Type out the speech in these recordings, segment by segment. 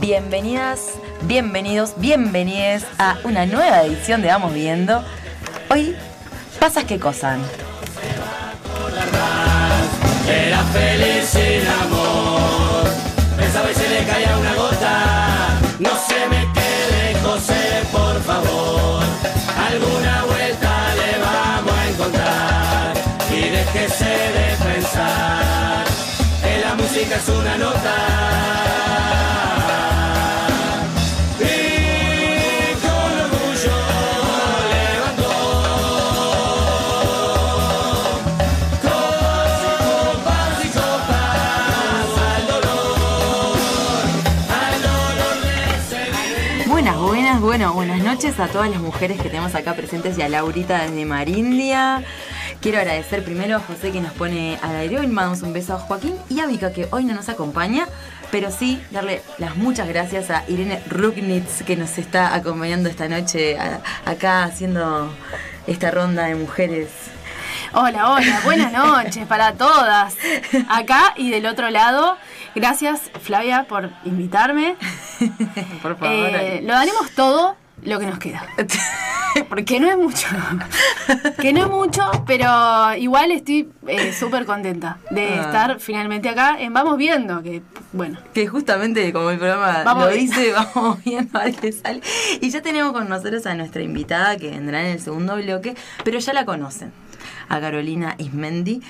Bienvenidas, bienvenidos, bienvenides a una nueva edición de Vamos Viendo. Hoy, pasas qué cosa. Era feliz sin amor. Pensaba y se le caía una gota. No se me quede, José, por favor. Alguna vuelta le vamos a encontrar. Y déjese de pensar. Que la música es una nota. Buenas, noches a todas las mujeres que tenemos acá presentes y a Laurita desde Marindia. Quiero agradecer primero a José que nos pone al aire. Hoy mandamos un beso a Joaquín y a Vika que hoy no nos acompaña, pero sí darle las muchas gracias a Irene Rugnitz que nos está acompañando esta noche a- acá haciendo esta ronda de mujeres. Hola, hola, buenas noches para todas. Acá y del otro lado, gracias Flavia por invitarme. Por favor. Eh, lo daremos todo lo que nos queda. Porque no es mucho. Que no es mucho, pero igual estoy eh, súper contenta de Ah. estar finalmente acá en Vamos Viendo, que bueno. Que justamente como el programa Vamos lo dice, vamos viendo a ver qué sale. Y ya tenemos con nosotros a nuestra invitada que vendrá en el segundo bloque, pero ya la conocen. A Carolina Ismendi.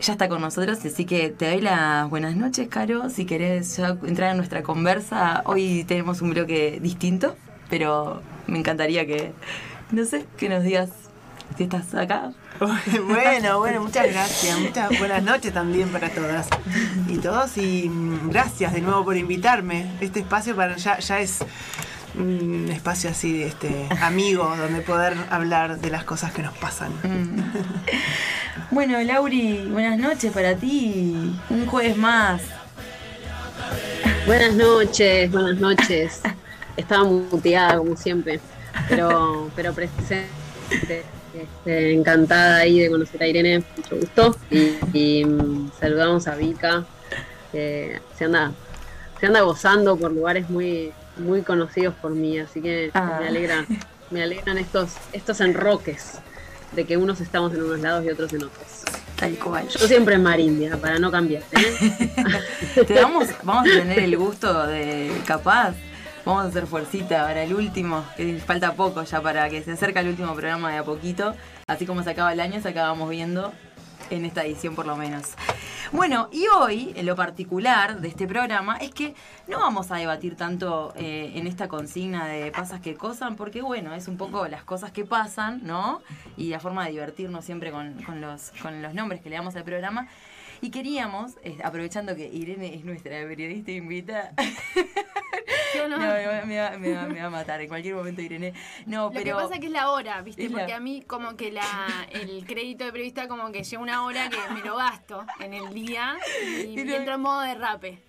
Ya está con nosotros, así que te doy las buenas noches, Caro. Si querés ya entrar en nuestra conversa, hoy tenemos un bloque distinto, pero me encantaría que, no sé, que nos digas si estás acá. Bueno, bueno, muchas gracias. Muchas buenas noches también para todas y todos. Y mm, gracias de nuevo por invitarme. Este espacio para ya, ya es un espacio así, este, amigo, donde poder hablar de las cosas que nos pasan. Bueno, Lauri, buenas noches para ti. Un jueves más. Buenas noches, buenas noches. Estaba muteada como siempre, pero, pero presente. Este, encantada ahí de conocer a Irene, mucho gusto. Y, y, mm, saludamos a Vika, que se anda, se anda gozando por lugares muy, muy conocidos por mí, así que Ah. me alegra, me alegran estos, estos enroques de que unos estamos en unos lados y otros en otros. Tal cual. Yo siempre en Marindia, para no cambiar. ¿eh? Te damos, vamos a tener el gusto de capaz. Vamos a hacer fuercita para el último, que falta poco ya para que se acerque el último programa de a poquito. Así como se acaba el año, se acabamos viendo en esta edición por lo menos. Bueno, y hoy, lo particular de este programa, es que no vamos a debatir tanto eh, en esta consigna de pasas que cosan, porque bueno, es un poco las cosas que pasan, ¿no? Y la forma de divertirnos siempre con, con los, con los nombres que le damos al programa. Y queríamos, eh, aprovechando que Irene es nuestra periodista invitada, Yo no- no, me, va- me va, me va- me va a matar en cualquier momento Irene. No, Lo pero... que pasa es que es la hora, ¿viste? Es la- Porque a mí como que la, el crédito de periodista como que lleva una hora que me lo gasto en el día y, entro en modo derrape.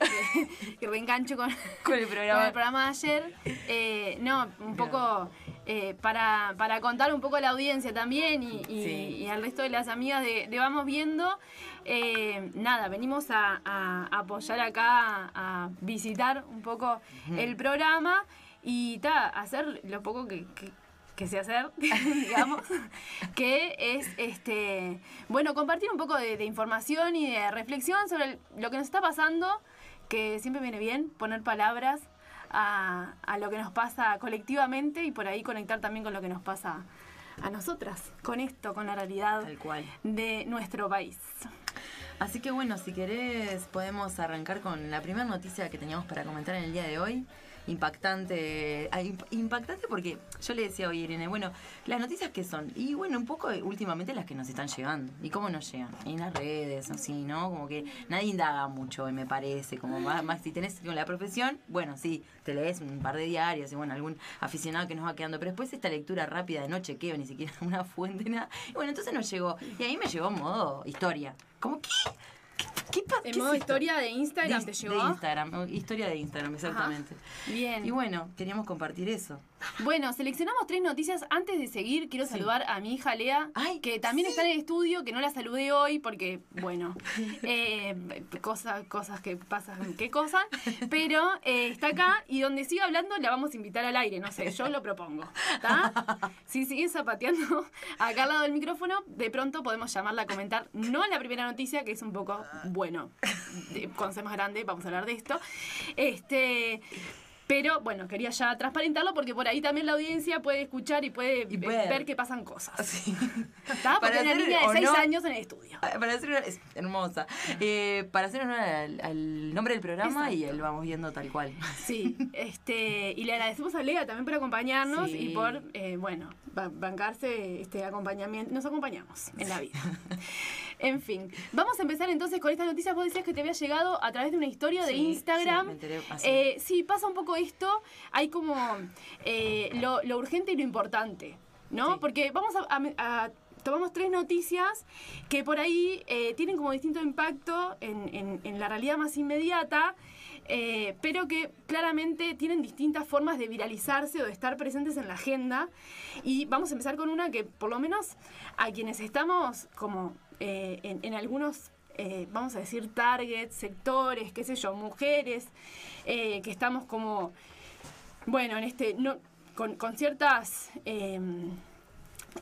Que reengancho con, Con el programa. el programa de ayer. Eh, no, un poco eh, para, para contar un poco a la audiencia también y, y- Sí. y al resto de las amigas de, de Vamos Viendo. eh, nada, venimos a, a apoyar acá, a visitar un poco el programa y ta, hacer lo poco que, que- que sé hacer, digamos, que es este bueno compartir un poco de, de información y de reflexión sobre el- lo que nos está pasando, que siempre viene bien poner palabras a, a lo que nos pasa colectivamente y por ahí conectar también con lo que nos pasa a nosotras, con esto, con la realidad Tal cual. de nuestro país. Así que bueno, si querés podemos arrancar con la primera noticia que teníamos para comentar en el día de hoy. Impactante, ah, imp- impactante porque yo le decía hoy Irene, bueno, las noticias que son, y bueno, un poco eh, últimamente las que nos están llegando, y cómo nos llegan, en las redes, así, ¿no? Como que nadie indaga mucho, me parece, como más, más si tenés con la profesión, bueno, sí, te lees un par de diarios, y bueno, algún aficionado que nos va quedando, pero después esta lectura rápida de no chequeo, ni siquiera una fuente, nada, y bueno, entonces nos llegó, y ahí me llegó en modo historia, como, ¿qué? ¿Qué pasa? En modo historia de Instagram te de, llegó. de Instagram, historia de Instagram, exactamente. Bien. Y bueno, queríamos compartir eso. Bueno, seleccionamos tres noticias. Antes de seguir, quiero saludar a mi hija Lea, Ay, que también está en el estudio, que no la saludé hoy porque, bueno, eh, cosas, cosas que pasan, qué cosas, pero eh, está acá y donde siga hablando la vamos a invitar al aire, no sé, yo lo propongo. ¿Está? Si sigue zapateando acá al lado del micrófono, de pronto podemos llamarla a comentar, no la primera noticia, que es un poco, bueno, cuando sea más grande vamos a hablar de esto. Este. Pero bueno, quería ya transparentarlo porque por ahí también la audiencia puede escuchar y puede, Y ve- puede- ver que pasan cosas. Sí. ¿Está? Porque Para una niña de o 6 no- años en el estudio. Ah, Para hacer una, es hermosa. Eh, para hacer honor al, al nombre del programa y Exacto. lo vamos viendo tal cual. Sí, este, y le agradecemos a Lea también por acompañarnos Sí. y por, eh, bueno, ba- bancarse este acompañamiento. Nos acompañamos en la vida. En fin, vamos a empezar entonces con esta noticia. Vos decías que te había llegado a través de una historia de Instagram. sí, me enteré. Eh, sí, pasa un poco esto. Hay como eh, lo, lo urgente y lo importante, ¿no? Sí. Porque vamos a, a- a- tomamos tres noticias que por ahí eh, tienen como distinto impacto en, en- en la realidad más inmediata, eh, pero que claramente tienen distintas formas de viralizarse o de estar presentes en la agenda. Y vamos a empezar con una que por lo menos a quienes estamos como eh, en, en algunos eh, vamos a decir, targets, sectores, qué sé yo, mujeres, eh, que estamos como, bueno, en este, no, con, con ciertas em,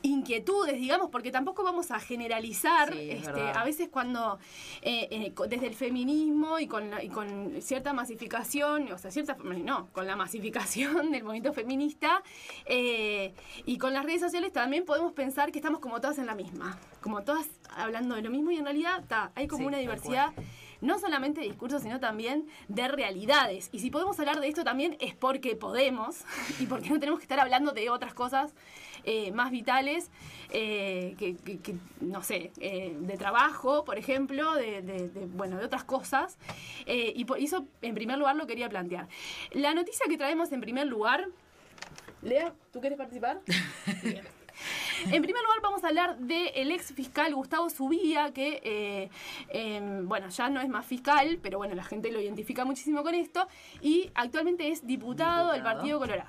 inquietudes, digamos, porque tampoco vamos a generalizar, Sí, es este, a veces cuando eh, eh, desde el feminismo y con, la- y con cierta masificación, o sea, cierta, no, con la masificación del movimiento feminista eh, y con las redes sociales también podemos pensar que estamos como todas en la misma, como todas hablando de lo mismo y en realidad ta, hay como Sí, una diversidad no solamente de discursos, sino también de realidades. Y si podemos hablar de esto también es porque podemos y porque no tenemos que estar hablando de otras cosas eh, más vitales, eh, que, que- que, no sé, eh, de trabajo, por ejemplo, de, de- de, bueno, de otras cosas. Y por eso, en primer lugar, lo quería plantear. La noticia que traemos en primer lugar... Lea, ¿tú quieres participar? Bien. En primer lugar vamos a hablar del ex fiscal Gustavo Subía, que eh, eh, bueno, ya no es más fiscal, pero bueno, la gente lo identifica muchísimo con esto, y actualmente es diputado, del. Partido Colorado.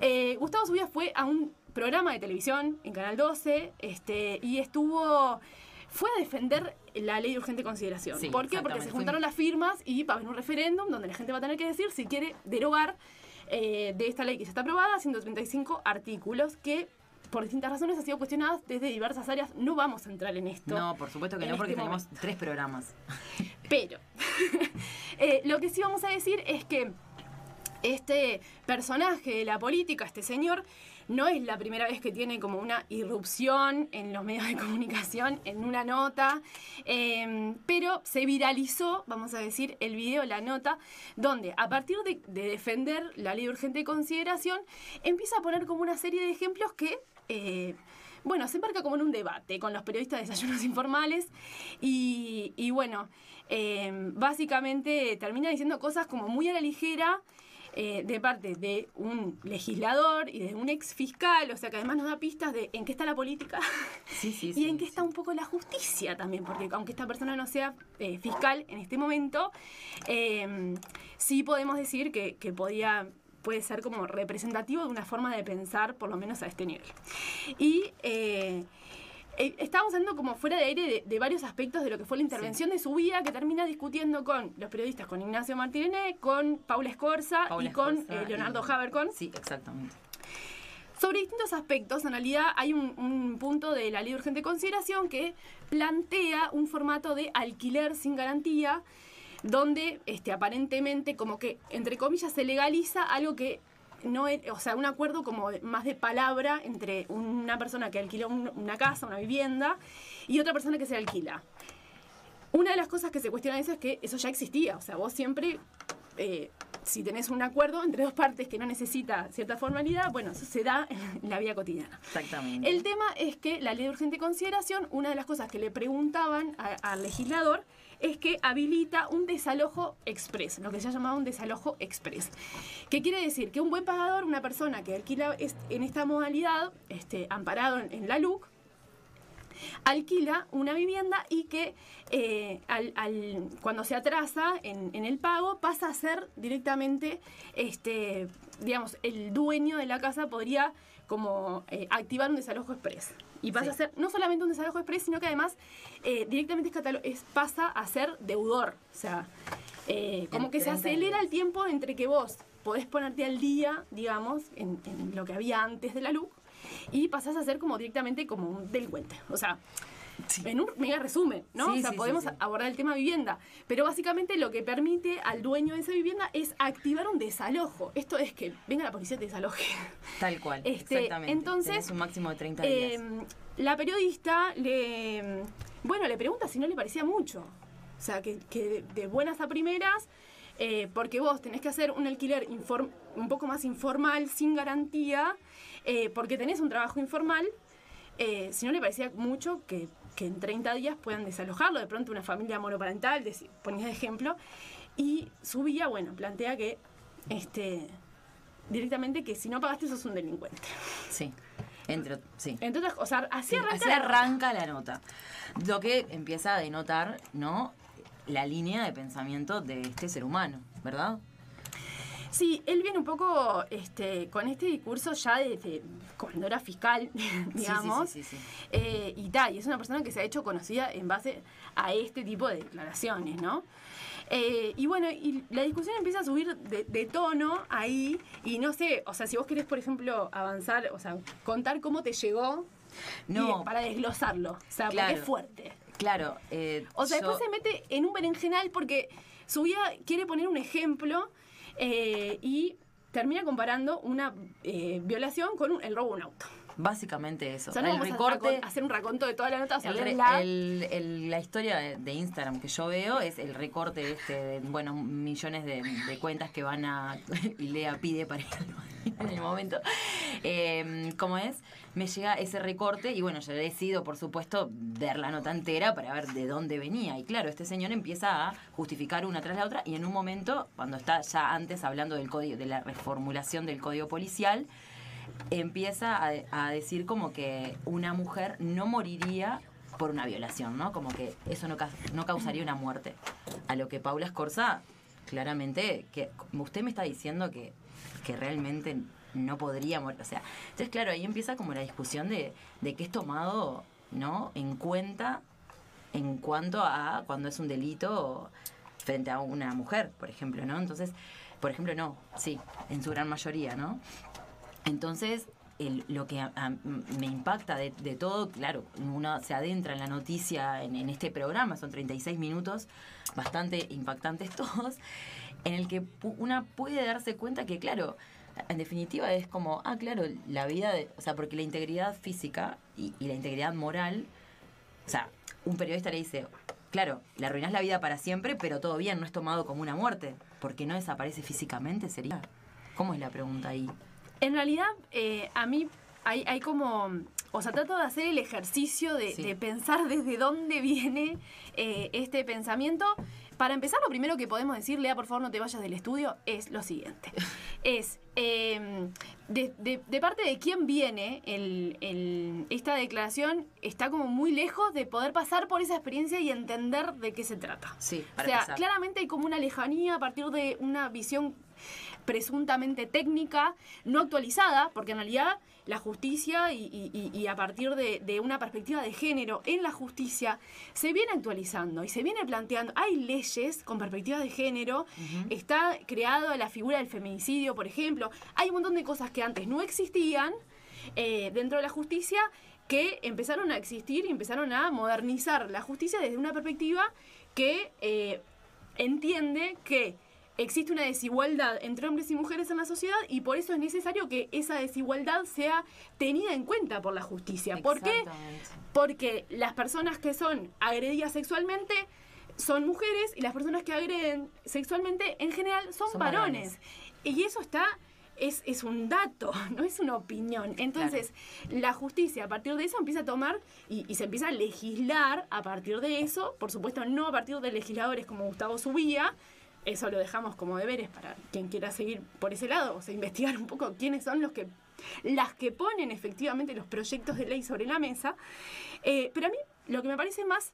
Eh, Gustavo Subía fue a un programa de televisión en Canal 12 este, y estuvo... Fue a defender la ley de urgente consideración. Sí, ¿Por qué? Porque se juntaron las firmas y va a haber un referéndum donde la gente va a tener que decir si quiere derogar eh, de esta ley que ya está aprobada 135 artículos que por distintas razones han sido cuestionadas desde diversas áreas. No vamos a entrar en esto. No, por supuesto que no, porque este tenemos tres programas. Pero eh, lo que sí vamos a decir es que este personaje de la política, este señor, no es la primera vez que tiene como una irrupción en los medios de comunicación, en una nota, eh, pero se viralizó, vamos a decir, el video, la nota, donde a partir de, de defender la ley de urgente consideración, empieza a poner como una serie de ejemplos que... eh, bueno, se embarca como en un debate con los periodistas de desayunos informales y, bueno, eh, básicamente termina diciendo cosas como muy a la ligera eh, de parte de un legislador y de un ex fiscal, o sea que además nos da pistas de en qué está la política Sí, sí, y sí. en qué está un poco la justicia también, porque aunque esta persona no sea eh, fiscal en este momento, eh, sí podemos decir que, que podía puede ser como representativo de una forma de pensar, por lo menos a este nivel. Y eh, eh, estábamos hablando como fuera de aire de, de varios aspectos de lo que fue la intervención de su vida, que termina discutiendo con los periodistas, con Ignacio Martínez, con Paula Escorza Paula y con eh, Leonardo y- Habercon. Sí, exactamente. Sobre distintos aspectos, en realidad hay un, un punto de la ley de urgente consideración que plantea un formato de alquiler sin garantía, donde este, aparentemente como que, entre comillas, se legaliza algo que no es, o sea, un acuerdo como más de palabra entre una persona que alquiló un- una casa, una vivienda, y otra persona que se alquila. Una de las cosas que se cuestiona eso es que eso ya existía, o sea, vos siempre, eh, si tenés un acuerdo entre dos partes que no necesita cierta formalidad, bueno, eso se da en la vida cotidiana. Exactamente. El tema es que la ley de urgente consideración, una de las cosas que le preguntaban al legislador es que habilita un desalojo express, lo que se ha llamado un desalojo express. ¿Qué quiere decir? Que un buen pagador, una persona que alquila en esta modalidad, este, amparado en, la LUC, alquila una vivienda y que eh, cuando se atrasa en, en el pago pasa a ser directamente, este, digamos, el dueño de la casa podría como eh, activar un desalojo express. Y pasa Sí. a ser no solamente un desalojo express, sino que además eh, directamente es es- pasa a ser deudor. O sea, eh, como que se 30 acelera el tiempo entre que vos podés ponerte al día, digamos, en, en lo que había antes de la luz, y pasás a ser como directamente como un delincuente. O sea, en un mega resumen, ¿no? Sí, o sea, sí, podemos abordar el tema vivienda, pero básicamente lo que permite al dueño de esa vivienda es activar un desalojo. Esto es que venga la policía y te desaloje. Tal cual. Este, exactamente. entonces, Tenés un máximo de 30 Eh, días. la periodista le, bueno, le pregunta si no le parecía mucho. O sea, que, que de, buenas a primeras, eh, porque vos tenés que hacer un alquiler inform- un poco más informal, sin garantía, eh, porque tenés un trabajo informal, eh, si no le parecía mucho que, que en 30 días puedan desalojarlo, de pronto una familia monoparental, ponía de ejemplo, y subía, bueno, plantea que este directamente que si no pagaste sos un delincuente. Sí. Entre, sí. Entonces, o sea, así Sí, arranca. así la- arranca la nota. Lo que empieza a denotar, ¿no? La línea de pensamiento de este ser humano, ¿verdad? Sí, él viene un poco este, con este discurso ya desde cuando era fiscal, digamos. sí, sí, sí. Eh, y tal, y es una persona que se ha hecho conocida en base a este tipo de declaraciones, ¿no? Eh, y bueno, y la discusión empieza a subir de, de tono ahí, y no sé, o sea, si vos querés, por ejemplo, avanzar, o sea, contar cómo te llegó, No. y- para desglosarlo, o sea, Claro. porque es fuerte. Claro. eh, O sea, yo- después se mete en un berenjenal porque su vida quiere poner un ejemplo eh, y termina comparando una eh, violación con un- el robo de un auto. Básicamente eso. O sea, no el a- recorte. hacer un raconto de toda la nota, o sea, El la historia de, Instagram que yo veo es el recorte este de, bueno, millones de, de cuentas que van a... y Lea pide para ir en el momento. Eh, ¿Cómo es? Me llega ese recorte y bueno, yo decido, por supuesto, ver la nota entera para ver de dónde venía. Y claro, este señor empieza a justificar una tras la otra y en un momento, cuando está ya antes hablando del código, de la reformulación del código policial, empieza a, decir como que una mujer no moriría por una violación, ¿no? Como que eso no, no causaría una muerte. A lo que Paula Escorza, claramente, que usted me está diciendo que, que realmente no podría morir. O sea, entonces, claro, ahí empieza como la discusión de, de que es tomado, ¿no? En cuenta en cuanto a cuando es un delito frente a una mujer, por ejemplo, ¿no? Entonces, por ejemplo, no, sí, en su gran mayoría, ¿no? Entonces, el- lo que me impacta de, de todo, claro, uno se adentra en la noticia en, en este programa, son 36 minutos, bastante impactantes todos, en el que una puede darse cuenta que, claro, en definitiva es como, ah, claro, la vida, de, o sea, porque la integridad física y, la integridad moral, o sea, un periodista le dice, claro, le arruinas la vida para siempre, pero bien, no es tomado como una muerte, porque no desaparece físicamente, sería. ¿Cómo es la pregunta ahí? En realidad, eh, a mí hay, hay como. O sea, trato de hacer el ejercicio de, Sí. de pensar desde dónde viene eh, este pensamiento. Para empezar, lo primero que podemos decir, Lea, por favor, no te vayas del estudio, es lo siguiente. Es, eh, de, de- de parte de quién viene el- el- esta declaración, está como muy lejos de poder pasar por esa experiencia y entender de qué se trata. Sí, O para sea, empezar. claramente hay como una lejanía a partir de una visión presuntamente técnica, no actualizada, porque en realidad la justicia y, y- y- y a partir de, de una perspectiva de género en la justicia se viene actualizando y se viene planteando, hay leyes con perspectiva de género, está creado la figura del feminicidio, por ejemplo, hay un montón de cosas que antes no existían eh, dentro de la justicia que empezaron a existir y empezaron a modernizar la justicia desde una perspectiva que eh, entiende que existe una desigualdad entre hombres y mujeres en la sociedad y por eso es necesario que esa desigualdad sea tenida en cuenta por la justicia. ¿Por qué? Porque las personas que son agredidas sexualmente son mujeres y las personas que agreden sexualmente en general son, Son varones. varones. Y eso está, es, es un dato, no es una opinión. Entonces, la justicia a partir de eso empieza a tomar y, y se empieza a legislar a partir de eso, por supuesto no a partir de legisladores como Gustavo Subía, eso lo dejamos como deberes para quien quiera seguir por ese lado, o sea, investigar un poco quiénes son los que las que ponen efectivamente los proyectos de ley sobre la mesa. Eh, pero a mí lo que me parece más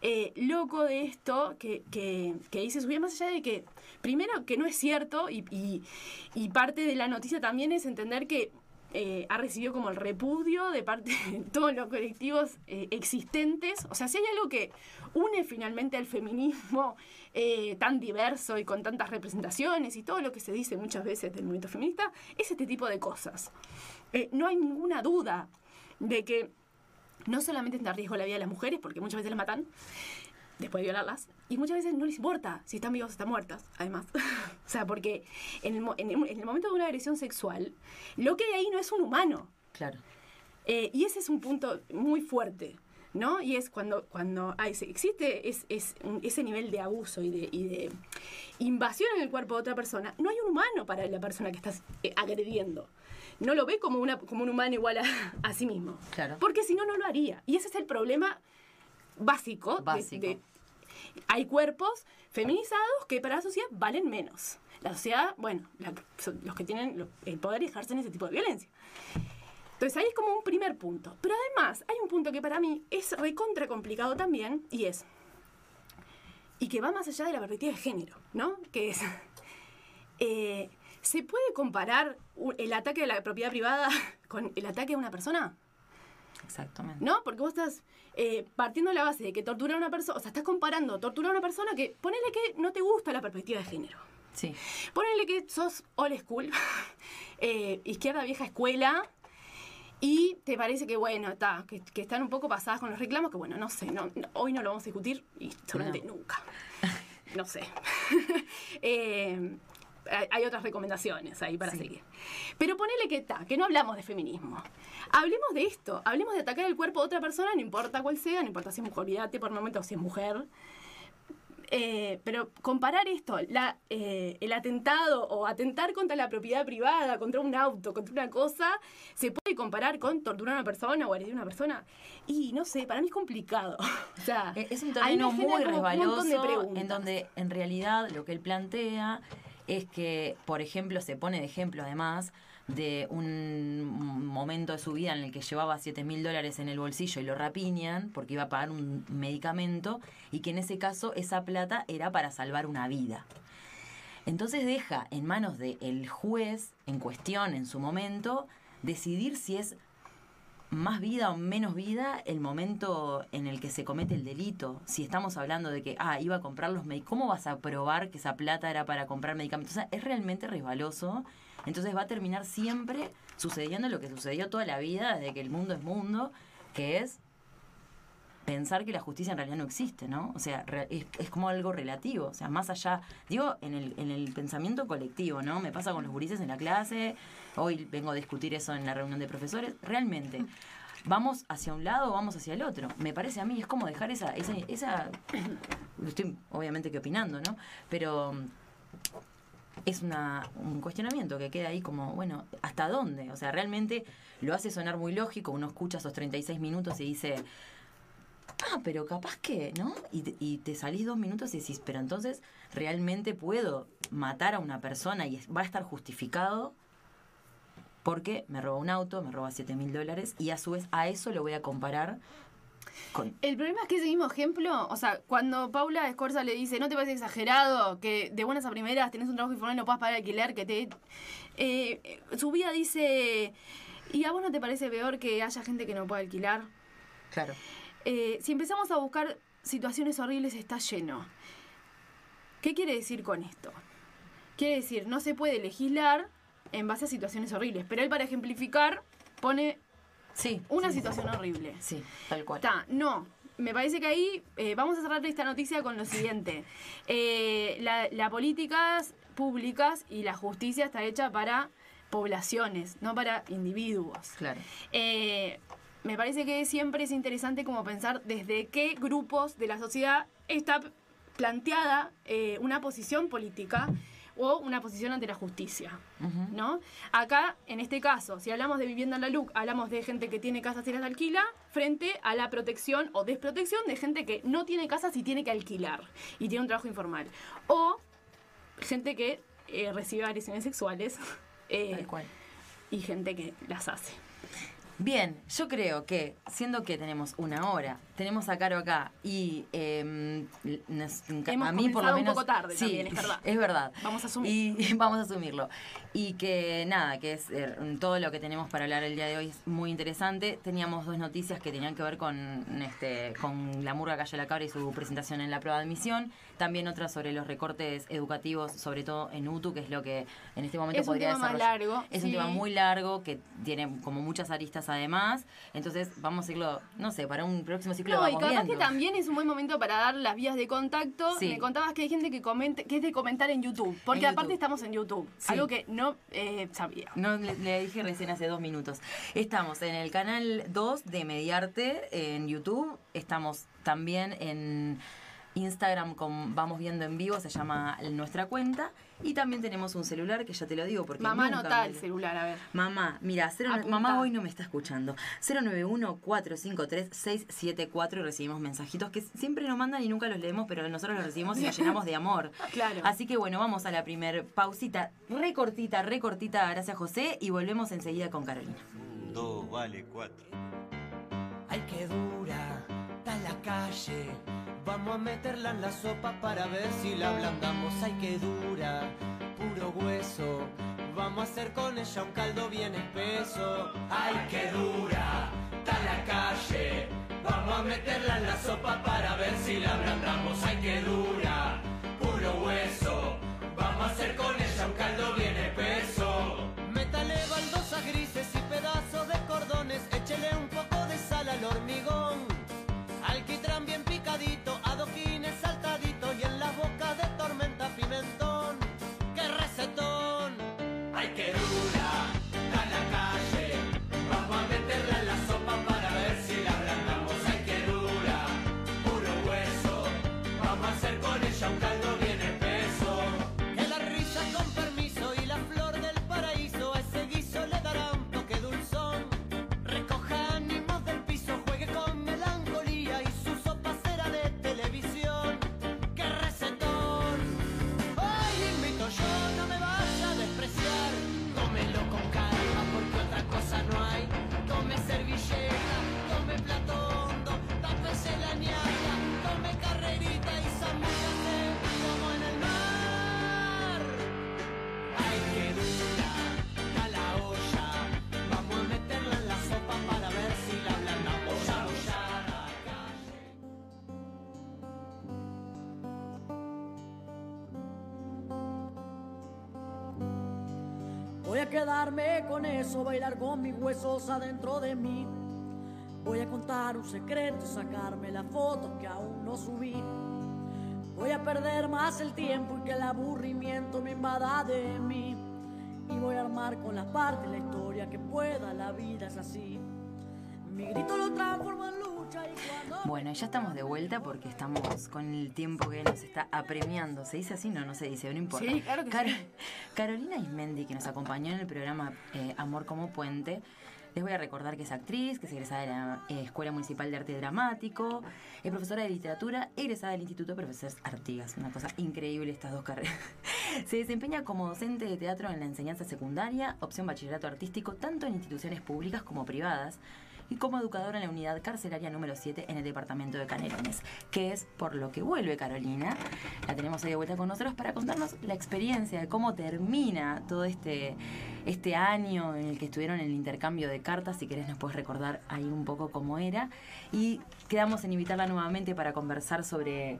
eh, loco de esto que, que, que dice subir más allá de que, primero, que no es cierto y- y parte de la noticia también es entender que eh, ha recibido como el repudio de parte de todos los colectivos eh, existentes. O sea, si hay algo que une finalmente al feminismo eh, tan diverso y con tantas representaciones y todo lo que se dice muchas veces del movimiento feminista, es este tipo de cosas. No hay ninguna duda de que no solamente está en riesgo la vida de las mujeres, porque muchas veces las matan, después de violarlas, y muchas veces no les importa si están vivas o están muertas, además. o sea, porque en el, en el- en el momento de una agresión sexual, lo que hay ahí no es un humano. Claro. Eh, y ese es un punto muy fuerte, ¿no? Y es cuando, cuando hay- existe es, es ese nivel de abuso y de, y de invasión en el cuerpo de otra persona, no hay un humano para la persona que estás eh, agrediendo. No lo ve como, una, como un humano igual a, a sí mismo. Claro. Porque si no, no lo haría. Y ese es el problema básico. de- Básico. de- hay cuerpos feminizados que para la sociedad valen menos. La sociedad, bueno, la- los que tienen el poder ejercen ese tipo de violencia. Entonces ahí es como un primer punto. Pero además hay un punto que para mí es recontra complicado también y es, y que va más allá de la perspectiva de género, ¿no? Que es, eh, ¿se puede comparar el ataque a la propiedad privada con el ataque a una persona? Exactamente. ¿No? Porque vos estás eh, partiendo de la base de que torturar a una persona, o sea, estás comparando torturar a una persona que ponele que no te gusta la perspectiva de género. Sí. Ponele que sos old school, eh, izquierda vieja escuela, y te parece que, bueno, está, que, que están un poco pasadas con los reclamos, que bueno, no sé, no, no- hoy no lo vamos a discutir y seguramente No. nunca. No sé. Eh, hay- otras recomendaciones ahí para Sí. seguir. Pero ponele que está, que no hablamos de feminismo. Hablemos de esto, hablemos de atacar el cuerpo de otra persona, no importa cuál sea, no importa si es mujer, olvídate por el momento si es mujer. Eh, pero comparar esto, la, eh, el atentado o atentar contra la propiedad privada, contra un auto, contra una cosa, se puede comparar con torturar a una persona o agredir a una persona. Y no sé, para mí es complicado. o sea, Eh, Es un terreno muy resbaloso en donde en realidad lo que él plantea es que, por ejemplo, se pone de ejemplo además de un momento de su vida en el que llevaba 7 mil dólares en el bolsillo y lo rapiñan porque iba a pagar un medicamento y que en ese caso esa plata era para salvar una vida. Entonces deja en manos del juez en cuestión en su momento decidir si es más vida o menos vida el momento en el que se comete el delito. Si estamos hablando de que, ah, iba a comprar los medicamentos, ¿cómo vas a probar que esa plata era para comprar medicamentos? O sea, es realmente resbaloso. Entonces va a terminar siempre sucediendo lo que sucedió toda la vida desde que el mundo es mundo, que es pensar que la justicia en realidad no existe, ¿no? O sea, es, es como algo relativo, o sea, más allá, digo, en el, en el pensamiento colectivo, ¿no? Me pasa con los gurises en la clase, hoy vengo a discutir eso en la reunión de profesores, realmente, ¿vamos hacia un lado o vamos hacia el otro? Me parece a mí, es como dejar esa, esa, estoy obviamente que opinando, ¿no? Pero es un cuestionamiento que queda ahí como, bueno, ¿hasta dónde? O sea, realmente lo hace sonar muy lógico, uno escucha esos 36 minutos y dice, ah, pero capaz que, ¿no? Y, te- y te salís dos minutos y decís, pero entonces realmente puedo matar a una persona y va a estar justificado porque me roba un auto, me roba 7 mil dólares y a su vez a eso lo voy a comparar con... El problema es que ese mismo ejemplo, o sea, cuando Paula Escorza le dice, ¿no te parece exagerado que de buenas a primeras tenés un trabajo informal y no puedas pagar alquiler, que te... eh, su vida dice, ¿y a vos no te parece peor que haya gente que no pueda alquilar? Claro. Eh, si empezamos a buscar situaciones horribles, está lleno. ¿Qué quiere decir con esto? Quiere decir, no se puede legislar en base a situaciones horribles, pero él para ejemplificar pone Sí. una sí, situación horrible. Sí, tal cual. Está, no. Me parece que ahí eh, vamos a cerrar esta noticia con lo siguiente. Eh, la, la políticas públicas y la justicia está hecha para poblaciones, no para individuos. Claro. Eh, me parece que siempre es interesante como pensar desde qué grupos de la sociedad está planteada eh, una posición política o una posición ante la justicia. ¿no? Acá, en este caso, si hablamos de vivienda en la LUC, hablamos de gente que tiene casas y las alquila, frente a la protección o desprotección de gente que no tiene casas y tiene que alquilar y tiene un trabajo informal. O gente que eh, recibe agresiones sexuales eh, Tal cual. y gente que las hace. Bien, yo creo que, siendo que tenemos una hora, tenemos a Caro acá y eh, nos- Hemos a mí por lo un menos. poco tarde sí, también, es verdad. Es verdad. Vamos a asumir. Y vamos a asumirlo. Y que nada, que es eh, todo lo que tenemos para hablar el día de hoy es muy interesante. Teníamos dos noticias que tenían que ver con este con la Murga Calle La Cabra y su presentación en la prueba de admisión. También otras sobre los recortes educativos, sobre todo en UTU, que es lo que en este momento Es un podría tema más desarrollar. largo, Es sí. un tema muy largo que tiene como muchas aristas además. Entonces vamos a irlo, no sé, para un próximo ciclo No, y capaz viendo. que también es un buen momento para dar las vías de contacto. Sí. Me contabas que hay gente que comente, que es de comentar en YouTube. Porque En aparte estamos en YouTube. Sí. Algo que no eh, sabía. No, le, le dije recién hace dos minutos. Estamos en el canal 2 de Mediarte en YouTube. Estamos también en Instagram con Vamos Viendo en Vivo, se llama nuestra cuenta. Y también tenemos un celular que ya te lo digo porque Mamá nota me el celular, a ver. Mamá, mira, cero- mamá hoy no me está escuchando. 091-453-674 y recibimos mensajitos que siempre nos mandan y nunca los leemos, pero nosotros los recibimos y nos llenamos de amor. Claro. Así que bueno, vamos a la primer pausita, recortita, recortita, gracias José, y volvemos enseguida con Carolina. Dos vale cuatro. Ay, qué está la calle. Vamos a meterla en la sopa para ver si la ablandamos. Ay, qué dura, puro hueso. Vamos a hacer con ella un caldo bien espeso. Ay, qué dura está la calle. Vamos a meterla en la sopa para ver si la ablandamos. Ay, qué dura, Alquitrán bailar con mis huesos adentro de mí. Voy a contar un secreto, sacarme la foto que aún no subí. Voy a perder más el tiempo y que el aburrimiento me invada de mí. Y voy a armar con las partes la historia que pueda, la vida es así. Mi grito lo transformo en lucha y cuando... Bueno, ya estamos de vuelta porque estamos con el tiempo que nos está apremiando. ¿Se dice así? No, no se dice, no importa. Sí, claro que sí. Carolina Ismendi, que nos acompañó en el programa eh, Amor como Puente. Les voy a recordar que es actriz, que es egresada de la eh, Escuela Municipal de Arte Dramático, es profesora de literatura, egresada del Instituto Profesores Artigas. Una cosa increíble estas dos carreras. Se desempeña como docente de teatro en la enseñanza secundaria, opción bachillerato artístico, tanto en instituciones públicas como privadas y como educadora en la unidad carcelaria número 7 en el departamento de Canelones, que es por lo que vuelve Carolina. La tenemos ahí de vuelta con nosotros para contarnos la experiencia de cómo termina todo este, este año en el que estuvieron en el intercambio de cartas. Si querés nos puedes recordar ahí un poco cómo era. Y quedamos en invitarla nuevamente para conversar sobre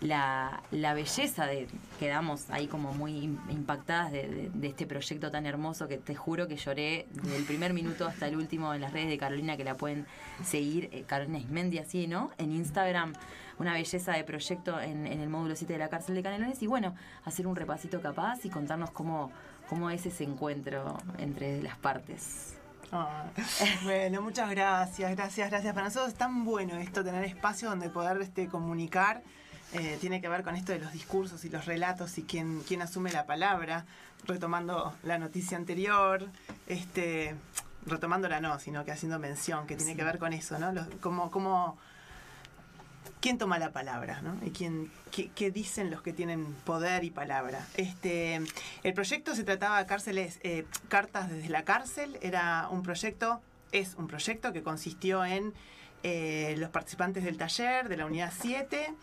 la, la belleza de quedamos ahí como muy im- impactadas de, este proyecto tan hermoso que te juro que lloré desde el primer minuto hasta el último en las redes de Carolina que la pueden seguir, eh, Carolina Ismendi así, ¿no? En Instagram, una belleza de proyecto en, el módulo 7 de la cárcel de Canelones y bueno, hacer un repasito capaz y contarnos cómo, cómo es ese encuentro entre las partes. Bueno, muchas gracias, gracias, gracias. Para nosotros es tan bueno esto, tener espacio donde poder este, comunicar. Eh, tiene que ver con esto de los discursos y los relatos y quién, quién asume la palabra, retomando la noticia anterior, este, retomándola no, sino que haciendo mención, que tiene que ver con eso, ¿no? Los- cómo, cómo quién toma la palabra, ¿no? Y quién, qué, qué dicen los que tienen poder y palabra. Este, el proyecto se trataba de cárceles, eh, cartas desde la cárcel. Era un proyecto, es un proyecto que consistió en eh, los participantes del taller de la unidad 7.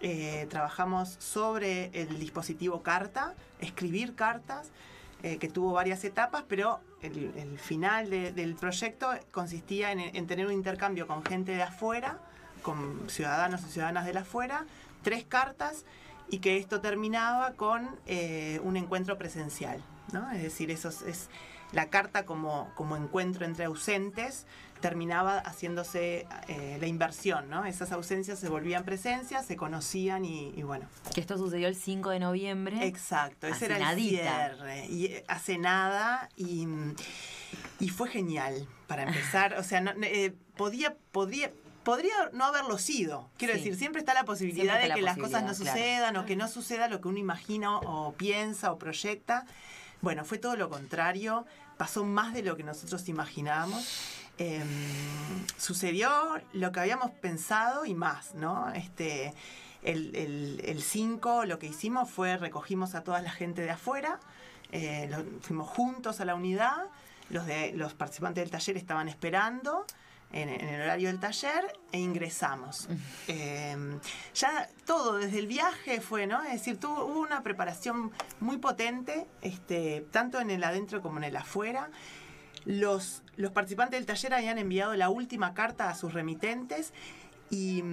Eh, trabajamos sobre el dispositivo carta, escribir cartas, eh, que tuvo varias etapas, pero el, el final de- del proyecto consistía en, en tener un intercambio con gente de afuera, con ciudadanos y ciudadanas de afuera, tres cartas y que esto terminaba con eh, un encuentro presencial. ¿no? Es decir, eso es, es- la carta como, como encuentro entre ausentes terminaba haciéndose eh, la inversión, ¿no? Esas ausencias se volvían presencias, se conocían y, y bueno. Que esto sucedió el 5 de noviembre. Exacto, ese era el nadita. cierre. Y eh, hace nada y, y fue genial para empezar. O sea, no- eh, podía, podría, podría no haberlo sido. Quiero Sí. decir, siempre está la posibilidad de que la las cosas no claro. sucedan o que no suceda lo que uno imagina o piensa o proyecta. Bueno, fue todo lo contrario. Pasó más de lo que nosotros imaginábamos. Em, sucedió lo que habíamos pensado y más, ¿no? Este, el 5 lo que hicimos fue recogimos a toda la gente de afuera, eh, fuimos juntos a la unidad, los, de, los participantes del taller estaban esperando en, en el horario del taller e ingresamos. Eh, ya todo desde el viaje fue, ¿no? Es decir, tuvo, hubo una preparación muy potente, este, tanto en el adentro como en el afuera. Los, los participantes del taller habían enviado la última carta a sus remitentes y,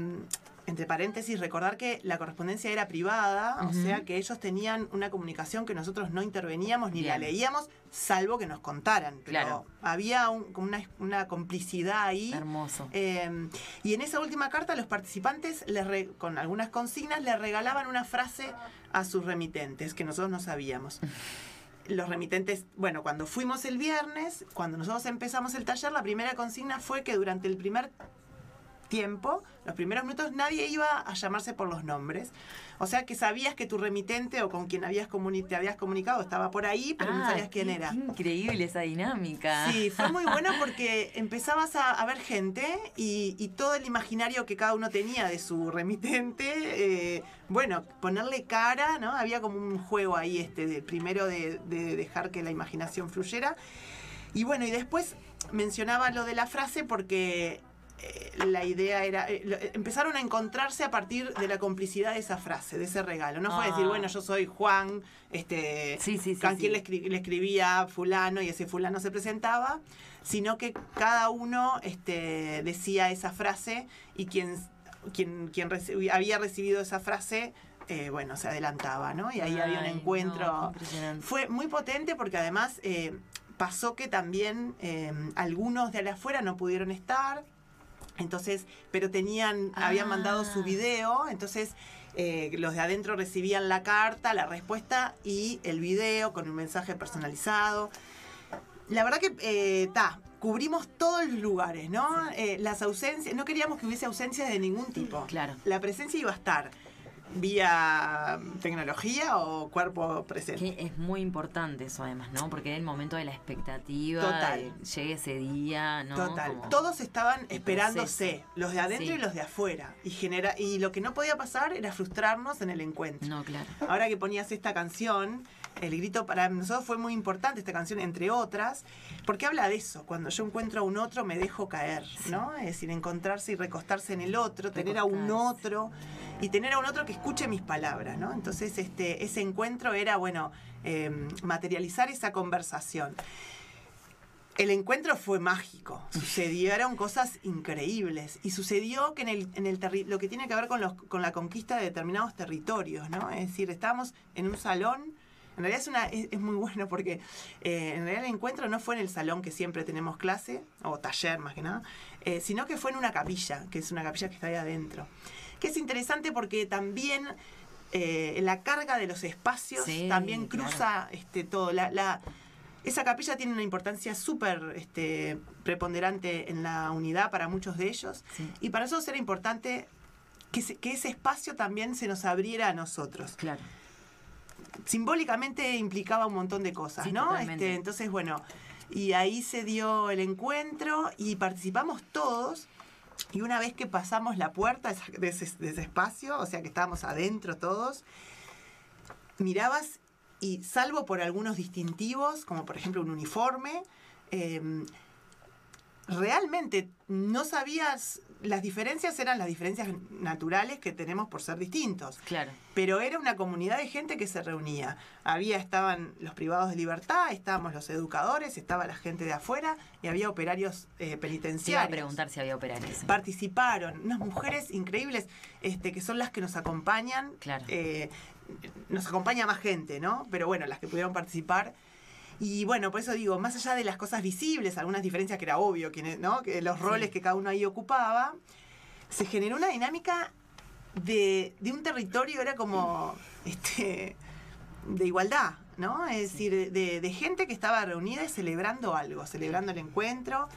entre paréntesis, recordar que la correspondencia era privada, o sea que ellos tenían una comunicación que nosotros no interveníamos ni la leíamos, salvo que nos contaran. Pero Claro. había un- una, una complicidad ahí. Hermoso. Eh, y en esa última carta los participantes, les re- con algunas consignas, le regalaban una frase a sus remitentes que nosotros no sabíamos. Los remitentes, bueno, cuando fuimos el viernes, cuando nosotros empezamos el taller, la primera consigna fue que durante el primer tiempo, los primeros minutos, nadie iba a llamarse por los nombres. O sea que sabías que tu remitente o con quien habías comuni- te habías comunicado estaba por ahí, pero no Ah, sabías quién qué- era. qué increíble esa dinámica. Sí, fue muy bueno porque empezabas a, a ver gente y, y todo el imaginario que cada uno tenía de su remitente, eh, bueno, ponerle cara, ¿no? Había como un juego ahí, este, de, primero de, de dejar que la imaginación fluyera. Y bueno, y después mencionaba lo de la frase porque eh, la idea era, eh, lo- empezaron a encontrarse a partir de la complicidad de esa frase, de ese regalo. No fue Ah. decir, bueno, yo soy Juan, este, Sí, sí, sí, ¿a quién sí. le, escri- le escribía fulano y ese fulano se presentaba? Sino que cada uno este, decía esa frase y quien, quien, quien reci- había recibido esa frase, eh, bueno, se adelantaba, ¿no? Y ahí había un encuentro. no. Fue muy potente porque además eh, pasó que también eh, algunos de afuera no pudieron estar. Entonces, pero tenían, habían Ah. mandado su video, entonces eh, los de adentro recibían la carta, la respuesta y el video con un mensaje personalizado. La verdad que, eh, ta, cubrimos todos los lugares, ¿no? Eh, las ausencias, no queríamos que hubiese ausencias de ningún tipo. Claro. La presencia iba a estar vía tecnología o cuerpo presente. Que es muy importante eso además, ¿no? Porque era el momento de la expectativa. Total. llegue ese día, ¿no? Total. Como- Todos estaban esperándose, proceso. los de adentro Sí. y los de afuera. Y, genera, y lo que no podía pasar era frustrarnos en el encuentro. No, claro. Ahora que ponías esta canción, el grito para nosotros fue muy importante esta canción, entre otras, porque habla de eso. Cuando yo encuentro a un otro, me dejo caer, ¿no? Es decir, encontrarse y recostarse en el otro, tener a un otro y tener a un otro que escuche mis palabras, ¿no? Entonces, este, ese encuentro era, bueno, eh, materializar esa conversación. El encuentro fue mágico, sucedieron cosas increíbles y sucedió que en el, en el terri- lo que tiene que ver con, los, con la conquista de determinados territorios, ¿no? Es decir, estábamos en un salón, en realidad es, una, es, es muy bueno porque eh, en realidad el encuentro no fue en el salón que siempre tenemos clase, o taller más que nada, eh, sino que fue en una capilla, que es una capilla que está ahí adentro. Que es interesante porque también eh, la carga de los espacios Sí, también claro. cruza este, todo. La, la- esa capilla tiene una importancia súper este, preponderante en la unidad para muchos de ellos. Sí. Y para nosotros era importante que, se- que ese espacio también se nos abriera a nosotros. Claro. Simbólicamente implicaba un montón de cosas, Sí, ¿no? Este, entonces, bueno, y ahí se dio el encuentro y participamos todos. Y una vez que pasamos la puerta de ese, de ese espacio, o sea que estábamos adentro todos, mirabas y salvo por algunos distintivos, como por ejemplo un uniforme, eh, realmente no sabías, las diferencias eran las diferencias naturales que tenemos por ser distintos. Claro. Pero era una comunidad de gente que se reunía. Había, estaban los privados de libertad, estábamos los educadores, estaba la gente de afuera y había operarios eh, Te iba a penitenciarios preguntar si había operarios. participaron, unas mujeres increíbles, este, que son las que nos acompañan. Claro. Eh, nos acompaña más gente, ¿no? Pero bueno, las que pudieron participar. Y bueno, por eso digo, más allá de las cosas visibles, algunas diferencias que era obvio, ¿no? Que los roles que cada uno ahí ocupaba, se generó una dinámica de, de un territorio, era como este de igualdad, ¿no? Es decir, de, de gente que estaba reunida y celebrando algo, celebrando el encuentro.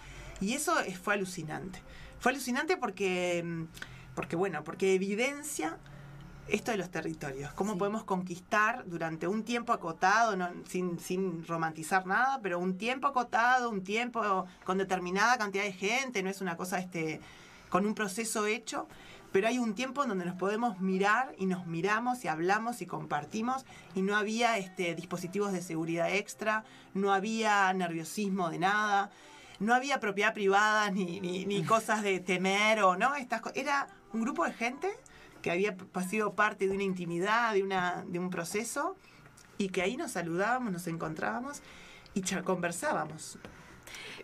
Y eso es- fue alucinante. Fue alucinante porque, mm, porque bueno, porque evidencia esto de los territorios, cómo Sí. podemos conquistar durante un tiempo acotado, no- sin, sin romantizar nada, pero un tiempo acotado, un tiempo con determinada cantidad de gente, no es una cosa este, con un proceso hecho, pero hay un tiempo en donde nos podemos mirar y nos miramos y hablamos y compartimos y no había este, dispositivos de seguridad extra, no había nerviosismo de nada. No había propiedad privada ni, ni, ni cosas de temer o no, estas era un grupo de gente que había sido parte de una intimidad, de, una, de un proceso, y que ahí nos saludábamos, nos encontrábamos y conversábamos.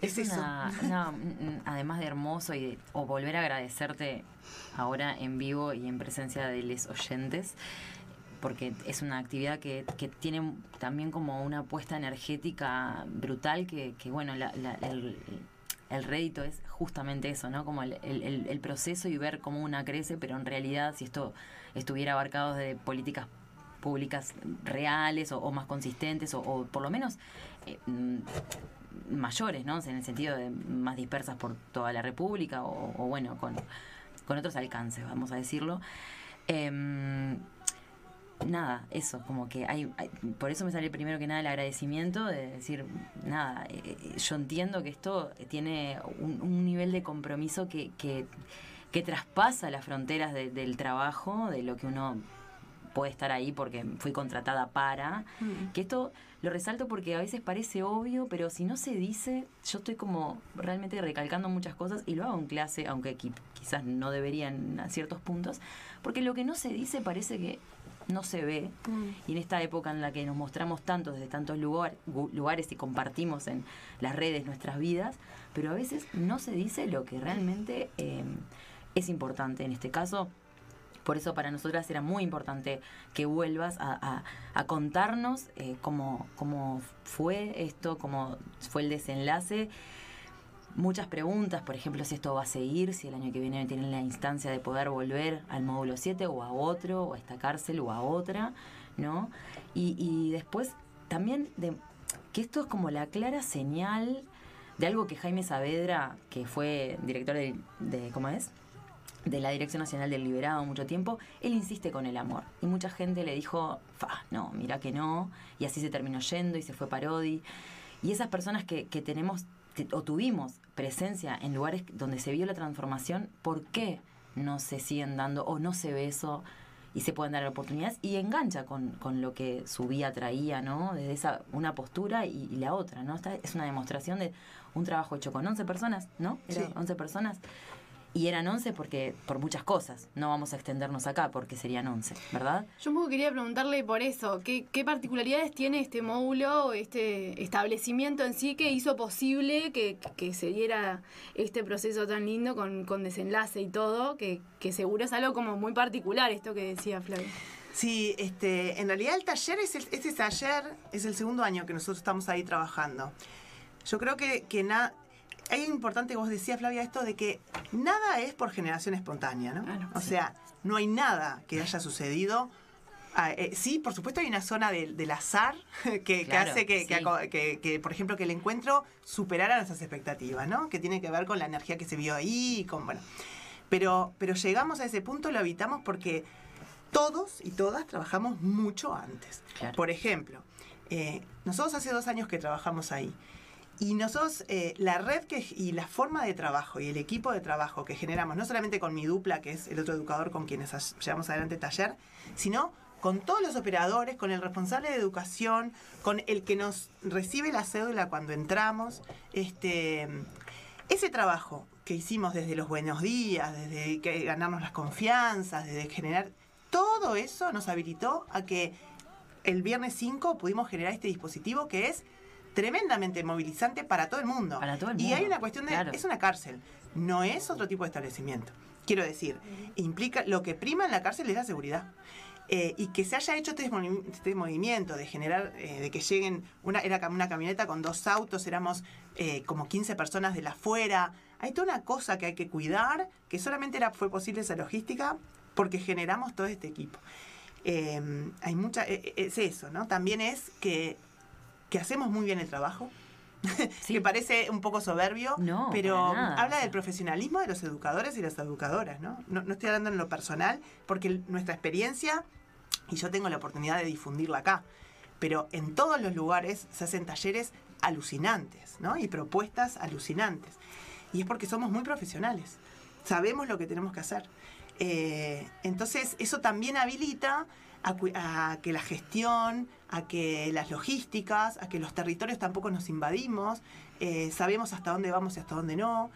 Es, Es eso. una, una- mm, además de hermoso y de, o volver a agradecerte ahora en vivo y en presencia de los oyentes, porque es una actividad que, que tiene también como una apuesta energética brutal que, que bueno, la- la- el, el rédito es justamente eso, ¿no? Como el, proceso y ver cómo una crece, pero en realidad si esto estuviera abarcado de políticas públicas reales o, más consistentes o, o por lo menos eh, mm, mayores, ¿no? En el sentido de más dispersas por toda la República o, o bueno, con, con otros alcances, vamos a decirlo. Em, nada, eso, como que hay, hay- por eso me sale primero que nada el agradecimiento de decir, nada, eh, eh, yo entiendo que esto tiene un, un nivel de compromiso que, que, que traspasa las fronteras de- del trabajo, de lo que uno puede estar ahí porque fui contratada para. Que esto lo resalto porque a veces parece obvio, pero si no se dice, yo estoy como realmente recalcando muchas cosas y lo hago en clase, aunque qui- quizás no deberían a ciertos puntos, porque lo que no se dice parece que no se ve. Y en esta época en la que nos mostramos tanto desde tantos lugar- lugares y compartimos en las redes nuestras vidas, pero a veces no se dice lo que realmente eh, es importante. En este caso, por eso para nosotras era muy importante que vuelvas a, a- a contarnos eh, cómo, cómo fue esto, cómo fue el desenlace. Muchas preguntas, por ejemplo, si esto va a seguir, si el año que viene tienen la instancia de poder volver al módulo 7 o a otro, o a esta cárcel o a otra, ¿no? Y, después también de que esto es como la clara señal de algo que Jaime Saavedra, que fue director de, ¿cómo es? de la Dirección Nacional del Liberado mucho tiempo, él insiste con el amor. Y mucha gente le dijo, Fa, no, mira que no. Y así se terminó yendo y se fue Parodi. Y esas personas que, tenemos te- o tuvimos presencia en lugares donde se vio la transformación, ¿por qué no se siguen dando o no se ve eso y se pueden dar oportunidades? Y engancha con, con lo que su vida traía, ¿no? Desde esa, una postura y, y la otra, ¿no? Esta es una demostración de un trabajo hecho con 11 personas, ¿no? Era Sí. 11 personas. Y eran 11 porque por muchas cosas. No vamos a extendernos acá porque serían 11, ¿verdad? Yo un poco quería preguntarle por eso, ¿qué, qué particularidades tiene este módulo, este establecimiento en sí que hizo posible que, que se diera este proceso tan lindo con, con desenlace y todo, que, que seguro es algo como muy particular esto que decía Flavia. Sí, este, en realidad el taller es el, este taller es el segundo año que nosotros estamos ahí trabajando. Yo creo que, que nada. Hay algo importante que vos decías, Flavia, esto de que nada es por generación espontánea, ¿no? Claro, o sea, no hay nada que haya sucedido. Ah, eh, sí, por supuesto hay una zona del, del azar que, hace que, sí. que- que, por ejemplo, que el encuentro superara nuestras expectativas, ¿no? Que tiene que ver con la energía que se vio ahí, y con, bueno. Pero, pero llegamos a ese punto, lo evitamos porque todos y todas trabajamos mucho antes. Claro. Por ejemplo, eh, nosotros hace dos años que trabajamos ahí Y nosotros, eh, la red que, y la forma de trabajo y el equipo de trabajo que generamos, no solamente con mi dupla, que es el otro educador con quienes llevamos adelante el taller, sino con todos los operadores, con el responsable de educación, con el que nos recibe la cédula cuando entramos. Este, ese trabajo que hicimos desde los buenos días, desde que ganarnos las confianzas, desde generar, todo eso nos habilitó a que el viernes 5 pudimos generar este dispositivo que es tremendamente movilizante para todo el mundo. Para todo el Y hay mundo, una cuestión de, claro. es una cárcel, no es otro tipo de establecimiento. Quiero decir, implica, lo que prima en la cárcel es la seguridad. Eh, y que se haya hecho este, este movimiento de generar, eh, de que lleguen, una, era una camioneta con dos autos, éramos eh, como 15 personas de la afuera. Hay toda una cosa que hay que cuidar, que solamente era, fue posible esa logística porque generamos todo este equipo. Hay mucha, es eso, ¿no? También es que, que hacemos muy bien el trabajo. Sí. que parece un poco soberbio, No, pero habla del profesionalismo de los educadores y las educadoras, ¿no? No, no estoy hablando en lo personal, porque nuestra experiencia, y yo tengo la oportunidad de difundirla acá, pero en todos los lugares se hacen talleres alucinantes, ¿no? Y propuestas alucinantes. Y es porque somos muy profesionales, sabemos lo que tenemos que hacer. Eh, entonces, eso también habilita a, que la gestión, a que las logísticas, a que los territorios tampoco nos invadimos, eh, sabemos hasta dónde vamos y hasta dónde no.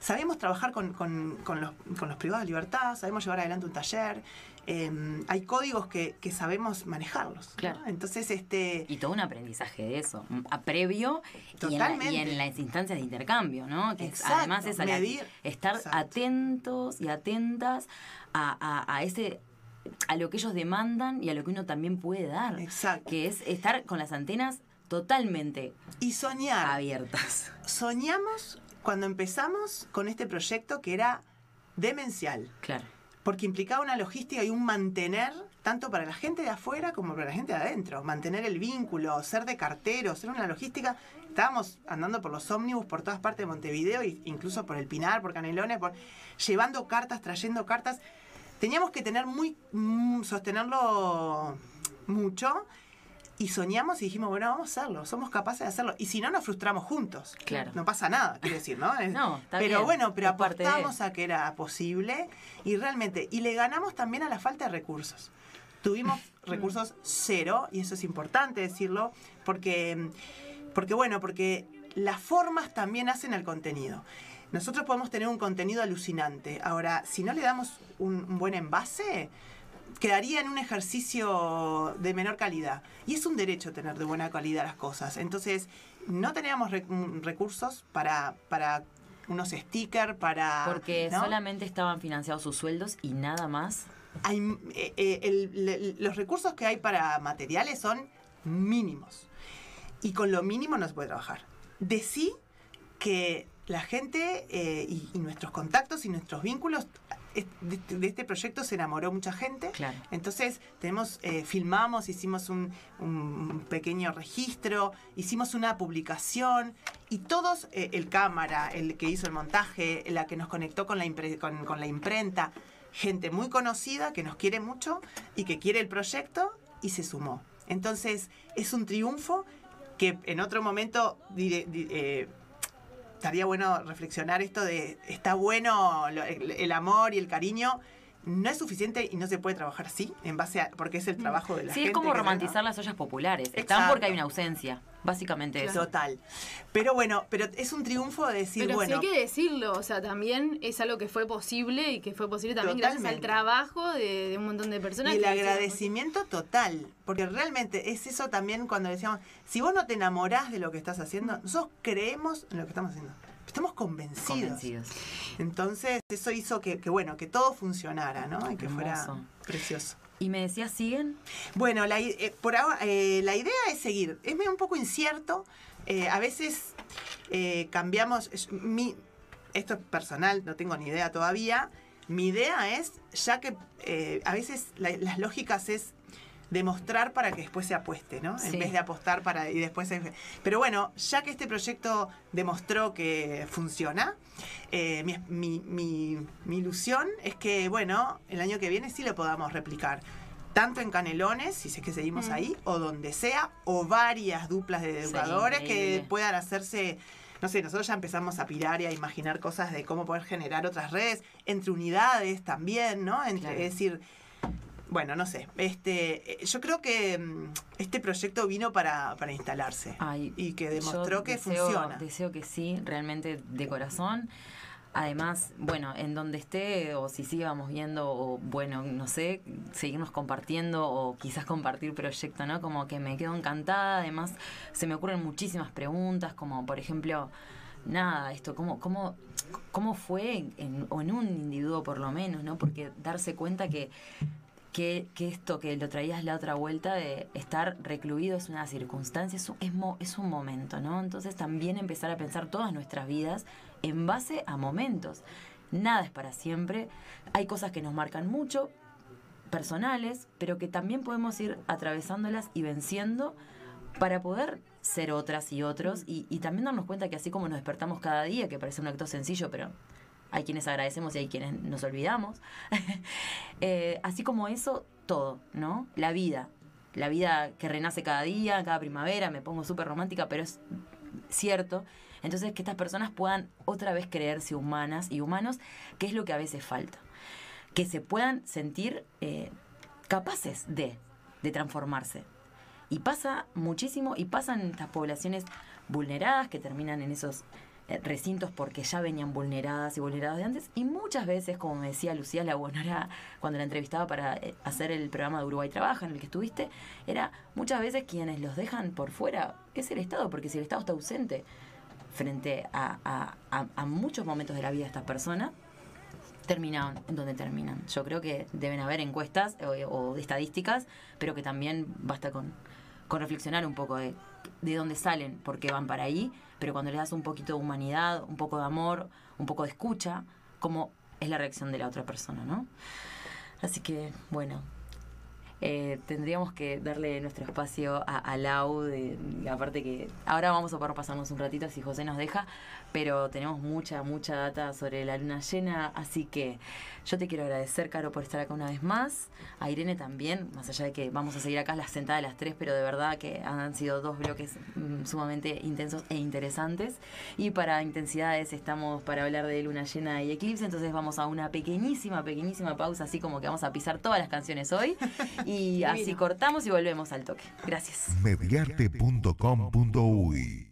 Sabemos trabajar con, con- con los, con los privados de libertad, sabemos llevar adelante un taller, eh, hay códigos que, que sabemos manejarlos. ¿no? Claro. Entonces, este, Y todo un aprendizaje de eso, a previo y en, la- Totalmente. y en las instancias de intercambio, ¿no? Que Exacto, además es a la- medir. estar Exacto. atentos y atentas a, a- a ese a lo que ellos demandan y a lo que uno también puede dar. Exacto. Que es estar con las antenas totalmente y soñar. abiertas. Soñamos cuando empezamos con este proyecto que era demencial. Claro. porque implicaba una logística y un mantener, tanto para la gente de afuera como para la gente de adentro, mantener el vínculo, ser de cartero, ser una logística. Estábamos andando por los ómnibus por todas partes de Montevideo, incluso por el Pinar, por Canelones, por, llevando cartas, trayendo cartas. Teníamos que tener muy, mm, sostenerlo mucho. Y soñamos y dijimos, bueno, vamos a hacerlo, somos capaces de hacerlo. Y si no, nos frustramos juntos. Claro. No pasa nada, quiero decir, ¿no? Es- No, está pero bien, bueno, pero de- apostamos a que era posible y realmente, y le ganamos también a la falta de recursos. Tuvimos recursos cero, y eso es importante decirlo, porque, porque bueno, porque las formas también hacen al contenido. Nosotros podemos tener un contenido alucinante. Ahora, si no le damos un, un buen envase, quedaría en un ejercicio de menor calidad. Y es un derecho tener de buena calidad las cosas. Entonces, no teníamos rec- mm, recursos para, para unos stickers, para... Porque ¿no? solamente estaban financiados sus sueldos y nada más. hay, eh, eh, el- los recursos que hay para materiales son mínimos. Y con lo mínimo no se puede trabajar. De sí que la gente eh, y, y nuestros contactos y nuestros vínculos de, de este proyecto se enamoró mucha gente. Claro. Entonces tenemos, eh, filmamos, hicimos un, un pequeño registro, hicimos una publicación y todos, eh, el cámara, el que hizo el montaje, la que nos conectó con la, impre- con, con la imprenta, gente muy conocida que nos quiere mucho y que quiere el proyecto y se sumó. Entonces es un triunfo que en otro momento diré- estaría bueno reflexionar esto de está bueno el amor y el cariño no es suficiente y no se puede trabajar así en base a porque es el trabajo de la Sí, gente es como romantizar las ollas populares. Están porque hay una ausencia. Básicamente eso. total pero bueno pero es un triunfo de decir Pero bueno sí hay que decirlo, o sea, también es algo que fue posible y que fue posible también gracias al trabajo de, de un montón de personas. Y el agradecimiento total, porque realmente es eso también cuando decíamos, si vos no te enamorás de lo que estás haciendo, nosotros creemos en lo que estamos haciendo, estamos convencidos. Convencidos. Entonces eso hizo que, que, bueno, que todo funcionara, ¿no? Y que fuera precioso. Y me decías, ¿siguen? Bueno, la, eh, por ahora, eh, la idea es seguir. Es un poco incierto. eh, a veces eh, cambiamos. mi, esto es personal, no tengo ni idea todavía. Mi idea es, ya que eh, a veces la- las lógicas es demostrar para que después se apueste, ¿no? Sí. En vez de apostar para y después se- Pero bueno, ya que este proyecto demostró que funciona, eh, mi, mi- mi- mi ilusión es que, bueno, el año que viene sí lo podamos replicar. tanto en Canelones, si es que seguimos ahí, o donde sea, o varias duplas de educadores que puedan hacerse, no sé, nosotros ya empezamos a pirar y a imaginar cosas de cómo poder generar otras redes, entre unidades también, ¿no? Entre, Claro. Es decir, bueno, no sé, este, eh, yo creo que mm, este proyecto vino para, para instalarse Ay, y que demostró que deseo- funciona. Deseo que sí, realmente de corazón. Además, bueno, en donde esté, o si sigamos viendo, o bueno, no sé, seguirnos compartiendo, o quizás compartir proyecto, ¿no? Como que me quedo encantada. Además, se me ocurren muchísimas preguntas, como por ejemplo, nada, esto, ¿cómo, cómo, cómo fue, en, en- o en un individuo por lo menos, ¿no? Porque darse cuenta que que, esto que lo traías la otra vuelta de estar recluido es una circunstancia, es un, es un momento, ¿no? Entonces también empezar a pensar todas nuestras vidas en base a momentos. Nada es para siempre, hay cosas que nos marcan mucho, personales, pero que también podemos ir atravesándolas y venciendo para poder ser otras y otros y, y también darnos cuenta que así como nos despertamos cada día, que parece un acto sencillo, pero hay quienes agradecemos y hay quienes nos olvidamos, Eh, así como eso, todo, ¿no? La vida, la vida que renace cada día, cada primavera, me pongo súper romántica, pero es cierto. Entonces, que estas personas puedan otra vez creerse humanas y humanos, que es lo que a veces falta. Que se puedan sentir eh, capaces de, de transformarse. Y pasa muchísimo, y pasan estas poblaciones vulneradas que terminan en esos recintos porque ya venían vulneradas y vulneradas de antes. Y muchas veces, como me decía Lucía Labonora cuando la entrevistaba para eh, hacer el programa de Uruguay Trabaja, en el que estuviste, era muchas veces quienes los dejan por fuera es el Estado, porque si el Estado está ausente frente a, a- a- muchos momentos de la vida de estas personas, terminan en donde terminan. Yo creo que deben haber encuestas o, o estadísticas, pero que también basta con, con reflexionar un poco de, de dónde salen, por qué van para ahí, pero cuando les das un poquito de humanidad, un poco de amor, un poco de escucha, cómo es la reacción de la otra persona, ¿no? Así que, bueno, eh, tendríamos que darle nuestro espacio a, a Lau, de, la que ahora vamos a poder pasarnos un ratito si José nos deja, pero tenemos mucha, mucha data sobre la luna llena, así que yo te quiero agradecer, Caro, por estar acá una vez más, a Irene también, más allá de que vamos a seguir acá las sentadas de las tres, pero de verdad que han sido dos bloques mm, sumamente intensos e interesantes, y para intensidades estamos para hablar de luna llena y eclipse, entonces vamos a una pequeñísima, pequeñísima pausa, así como que vamos a pisar todas las canciones hoy, y así cortamos y volvemos al toque. Gracias. mediarte.com.uy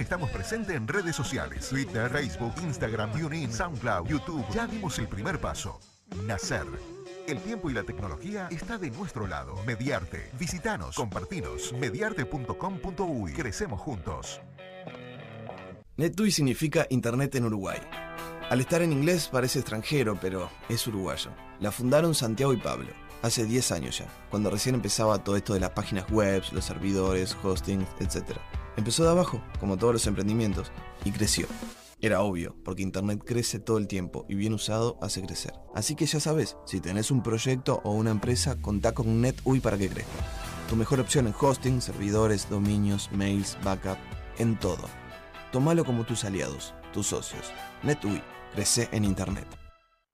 estamos presentes en redes sociales. Twitter, Facebook, Instagram, TuneIn, SoundCloud, YouTube. Ya dimos el primer paso. Nacer. El tiempo y la tecnología está de nuestro lado. Mediarte. Visitanos, compartinos. Mediarte.com.uy. Crecemos juntos. NetUI significa Internet en Uruguay. Al estar en inglés parece extranjero, pero es uruguayo. La fundaron Santiago y Pablo, hace 10 años ya, cuando recién empezaba todo esto de las páginas web, los servidores, hosting, etc. Empezó de abajo, como todos los emprendimientos, y creció. Era obvio, porque Internet crece todo el tiempo y bien usado hace crecer. Así que ya sabes, si tenés un proyecto o una empresa, contá con NetUI para que crezca. Tu mejor opción en hosting, servidores, dominios, mails, backup, en todo. Tómalo como tus aliados, tus socios. NetUI, crece en Internet.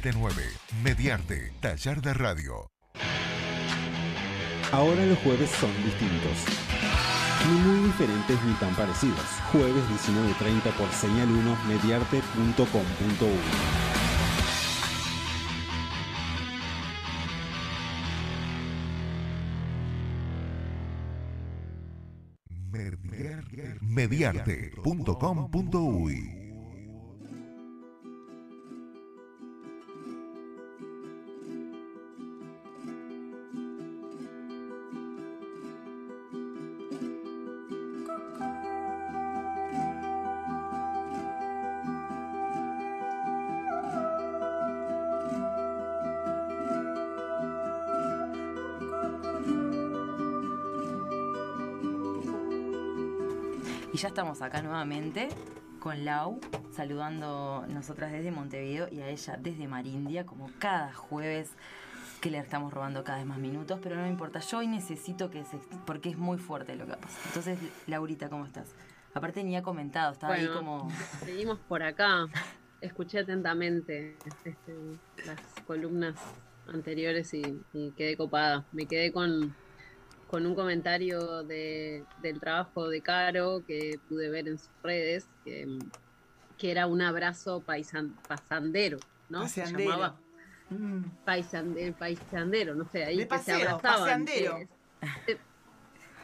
979. Mediarte, Taller de Radio. Ahora los jueves son distintos. Ni muy diferentes ni tan parecidos. Jueves 19.30 por señal 1 mediarte.com.uy. mediarte.com.uy nuevamente con Lau, saludando nosotras desde Montevideo y a ella desde Marindia, como cada jueves que le estamos robando cada vez más minutos, pero no me importa, yo hoy necesito que se... porque es muy fuerte lo que pasa. Entonces, Laurita, ¿cómo estás? Aparte ni ha comentado, estaba ahí como... Seguimos por acá. Escuché atentamente este, las columnas anteriores y, y quedé copada. Me quedé con, con un comentario de, del trabajo de Caro que pude ver en sus redes, que, que era un abrazo paisan, pasandero, ¿no? Se llamaba Mm. paisande- paisandero, no sé, ahí De que se paseo, abrazaban. paseandero. que Se,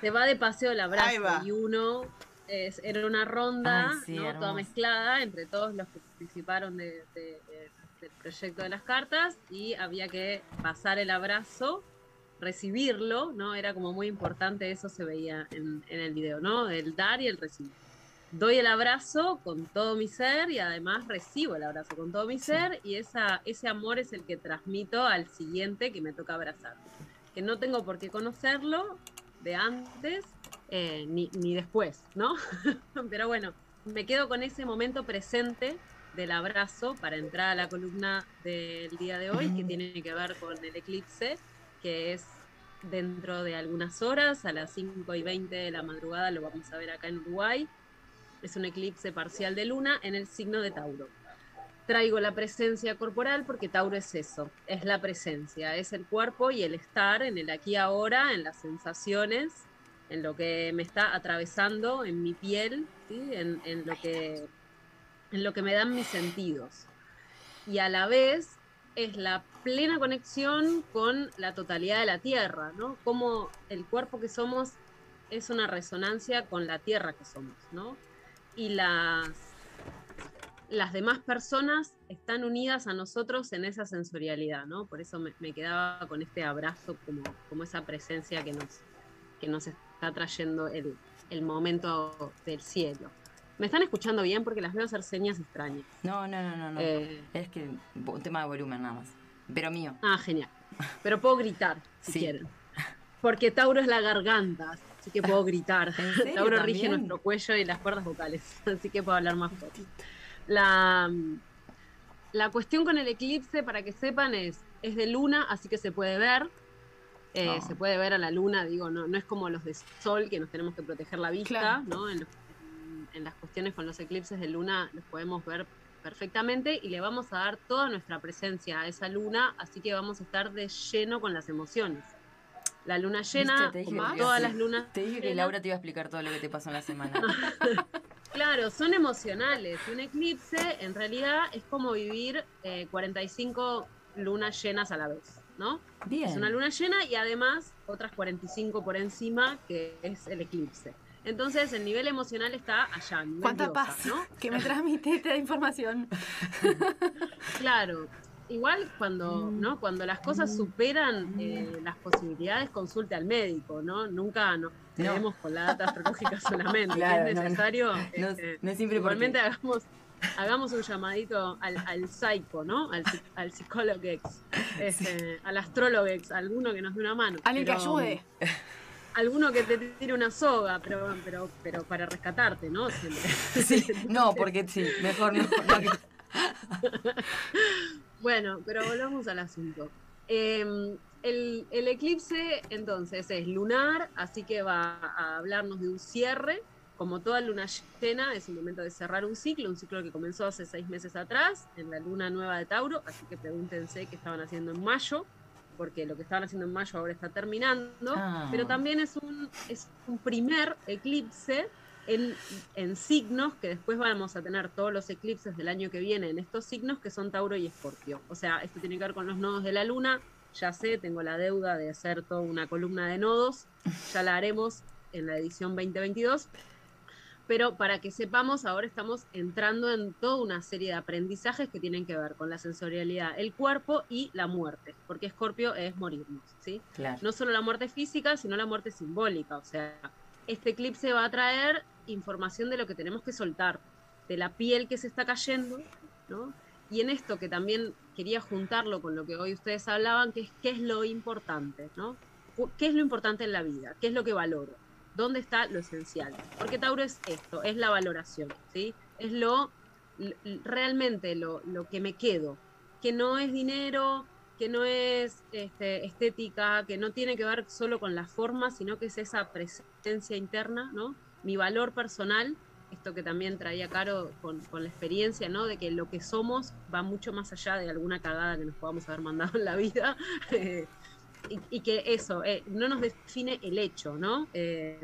se va de paseo el abrazo y uno es- era una ronda Ay, sí, ¿no? toda mezclada entre todos los que participaron de- del proyecto de las cartas y había que pasar el abrazo recibirlo, ¿no? Era como muy importante, eso se veía en, en el video, ¿no? El dar y el recibir. Doy el abrazo con todo mi ser y además recibo el abrazo con todo mi ser y esa, ese amor es el que transmito al siguiente que me toca abrazar. Que no tengo por qué conocerlo de antes eh, ni, ni después, ¿no? Pero bueno, me quedo con ese momento presente del abrazo para entrar a la columna del día de hoy, que tiene que ver con el eclipse, que es dentro de algunas horas, a las 5 y 20 de la madrugada, lo vamos a ver acá en Uruguay. Es un eclipse parcial de luna en el signo de Tauro. Traigo la presencia corporal porque Tauro es eso, es la presencia, es el cuerpo y el estar en el aquí ahora, en las sensaciones, en lo que me está atravesando en mi piel, ¿sí? en, en lo que, en lo que me dan mis sentidos. Y a la vez es la plena conexión con la totalidad de la Tierra, ¿no? Como el cuerpo que somos es una resonancia con la Tierra que somos, ¿no? Y las, las demás personas están unidas a nosotros en esa sensorialidad, ¿no? Por eso me, me quedaba con este abrazo, como, como esa presencia que nos, que nos está trayendo el, el momento del cielo. ¿Me están escuchando bien? Porque las veo hacer señas extrañas. No, no, no, no, no. Eh. Es que un tema de volumen nada más. Pero mío. Ah, genial. Pero puedo gritar, si Sí. quieren. Porque Tauro es la garganta, así que puedo gritar. ¿En serio Tauro rige nuestro cuello y las cuerdas vocales, así que puedo hablar más fuerte. La, la cuestión con el eclipse, para que sepan, es, es de luna, así que se puede ver. Eh, Ah. Se puede ver a la luna, digo, no, no es como los de sol, que nos tenemos que proteger la vista, Claro. ¿no? En, los- en- en las cuestiones con los eclipses de luna los podemos ver perfectamente y le vamos a dar toda nuestra presencia a esa luna, así que vamos a estar de lleno con las emociones. La luna llena, como que- todas las lunas. Te dije que Laura te iba a explicar todo lo que te pasó en la semana. Claro, son emocionales. Un eclipse en realidad es como vivir eh, 45 lunas llenas a la vez, ¿no? Bien. Es una luna llena y además otras 45 por encima, que es el eclipse. Entonces el nivel emocional está allá. ¿Cuánta diosa, paz ¿no? que me transmite esta información? Claro. Igual cuando, ¿no? cuando las cosas superan eh, las posibilidades, consulte al médico, ¿no? Nunca nos quedemos con la data astrológica solamente. Claro, es necesario, No- este, no siempre igualmente porque- hagamos, hagamos un llamadito al, al psycho, ¿no? Al, psi- al psicólogo ex, este, al astrólogo ex, alguno que nos dé una mano. Alguien que ayude. Alguno que te tire una soga, pero, pero, pero para rescatarte, ¿no? Sí, no, porque sí, mejor no. Bueno, pero volvamos al asunto. Eh, el, el eclipse entonces es lunar, así que va a hablarnos de un cierre. Como toda luna llena, es un momento de cerrar un ciclo, un ciclo que comenzó hace seis meses atrás, en la luna nueva de Tauro, así que pregúntense qué estaban haciendo en mayo, porque lo que estaban haciendo en mayo ahora está terminando, Ah. pero también es un, es un primer eclipse en, en signos, que después vamos a tener todos los eclipses del año que viene en estos signos, que son Tauro y Escorpio. O sea, esto tiene que ver con los nodos de la luna. Ya sé, tengo la deuda de hacer toda una columna de nodos. Ya la haremos en la edición 2022. Pero para que sepamos, ahora estamos entrando en toda una serie de aprendizajes que tienen que ver con la sensorialidad, el cuerpo y la muerte, porque Escorpio es morirnos, ¿sí? Claro. No solo la muerte física, sino la muerte simbólica, o sea, este eclipse va a traer información de lo que tenemos que soltar, de la piel que se está cayendo, ¿no? Y en esto que también quería juntarlo con lo que hoy ustedes hablaban, que es qué es lo importante, ¿no? ¿Qué es lo importante en la vida? ¿Qué es lo que valoro? ¿Dónde está lo esencial? Porque Tauro es esto, es la valoración, ¿sí? Es lo realmente lo, lo que me quedo, que no es dinero, que no es este, estética, que no tiene que ver solo con la forma, sino que es esa presencia interna, ¿no? Mi valor personal, esto que también traía Caro con, con, la experiencia, ¿no? De que lo que somos va mucho más allá de alguna cagada que nos podamos haber mandado en la vida. y, que eso, eh, no nos define el hecho, ¿no? Eh,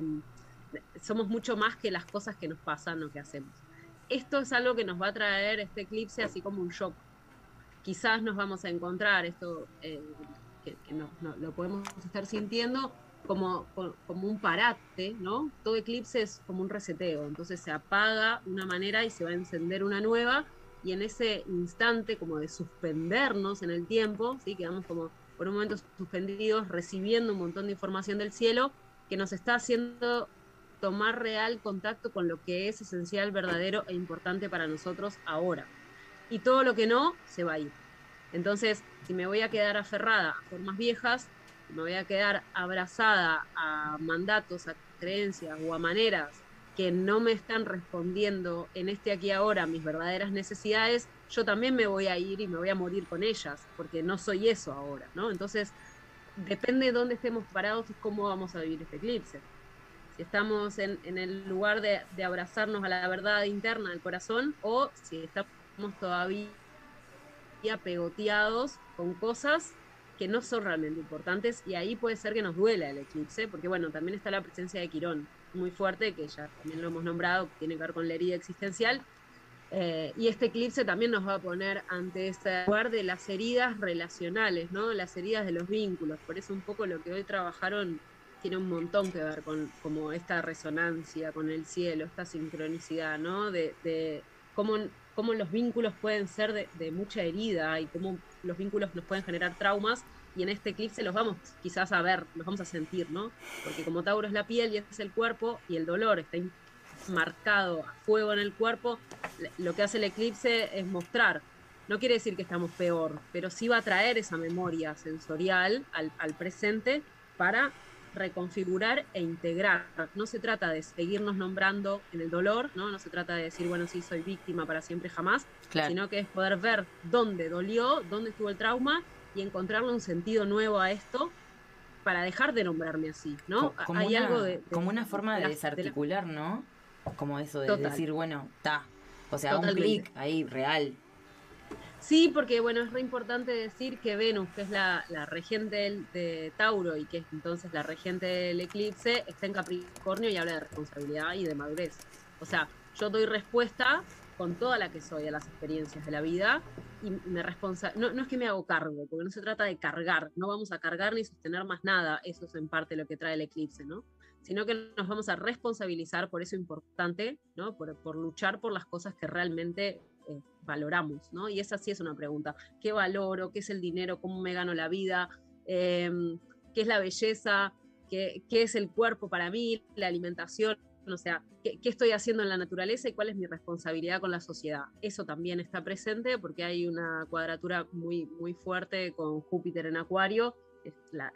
somos mucho más que las cosas que nos pasan o que hacemos. Esto es algo que nos va a traer este eclipse así como un shock. Quizás nos vamos a encontrar esto, eh, que, no, lo podemos estar sintiendo como, como un parate, ¿no? Todo eclipse es como un reseteo, entonces se apaga una manera y se va a encender una nueva y en ese instante como de suspendernos en el tiempo, ¿sí? quedamos como por un momento suspendidos, recibiendo un montón de información del cielo que nos está haciendo tomar real contacto con lo que es esencial, verdadero e importante para nosotros ahora. Y todo lo que no, se va a ir. Entonces, si me voy a quedar aferrada a formas viejas, me voy a quedar abrazada a mandatos, a creencias o a maneras que no me están respondiendo en este aquí ahora mis verdaderas necesidades, yo también me voy a ir y me voy a morir con ellas, porque no soy eso ahora, ¿no? Entonces, depende de dónde estemos parados y cómo vamos a vivir este eclipse. Si estamos en, el lugar de, abrazarnos a la verdad interna del corazón o si estamos todavía pegoteados con cosas que no son realmente importantes y ahí puede ser que nos duela el eclipse, porque bueno, también está la presencia de Quirón muy fuerte, que ya también lo hemos nombrado, que tiene que ver con la herida existencial, eh, y este eclipse también nos va a poner ante este lugar de las heridas relacionales, ¿no? Las heridas de los vínculos. Por eso un poco lo que hoy trabajaron tiene un montón que ver con como esta resonancia con el cielo, esta sincronicidad, ¿no? De, cómo, cómo, los vínculos pueden ser de, de, mucha herida y cómo los vínculos nos pueden generar traumas. Y en este eclipse los vamos quizás a ver, los vamos a sentir, ¿no? Porque como Tauro es la piel y es el cuerpo y el dolor está marcado a fuego en el cuerpo, lo que hace el eclipse es mostrar. No quiere decir que estamos peor, pero sí va a traer esa memoria sensorial al, presente para reconfigurar e integrar. No se trata de seguirnos nombrando en el dolor, ¿no? No se trata de decir, bueno, sí, soy víctima para siempre jamás, sino que es poder ver dónde dolió, dónde estuvo el trauma y encontrarle un sentido nuevo a esto para dejar de nombrarme así, ¿no? Como Hay una, algo de, Como una forma de, desarticular, ¿no? Como eso de decir, bueno, está. O sea, un clic ahí, real. Sí, porque bueno, es re importante decir que Venus, que es la, la regente de Tauro y que es entonces la regente del eclipse, está en Capricornio y habla de responsabilidad y de madurez. O sea, yo doy respuesta con toda la que soy a las experiencias de la vida y me responsa no, no es que me hago cargo, porque no se trata de cargar, no vamos a cargar ni sostener más nada, eso es en parte lo que trae el eclipse, ¿no? sino que nos vamos a responsabilizar por eso importante, ¿no? por, por luchar por las cosas que realmente eh, valoramos, ¿no? Y esa sí es una pregunta. ¿Qué valoro? ¿Qué es el dinero? ¿Cómo me gano la vida? Em, ¿Qué es la belleza? ¿Qué, ¿Qué, es el cuerpo para mí? ¿La alimentación? O sea, ¿qué, ¿qué, estoy haciendo en la naturaleza y cuál es mi responsabilidad con la sociedad? Eso también está presente porque hay una cuadratura muy, muy fuerte con Júpiter en Acuario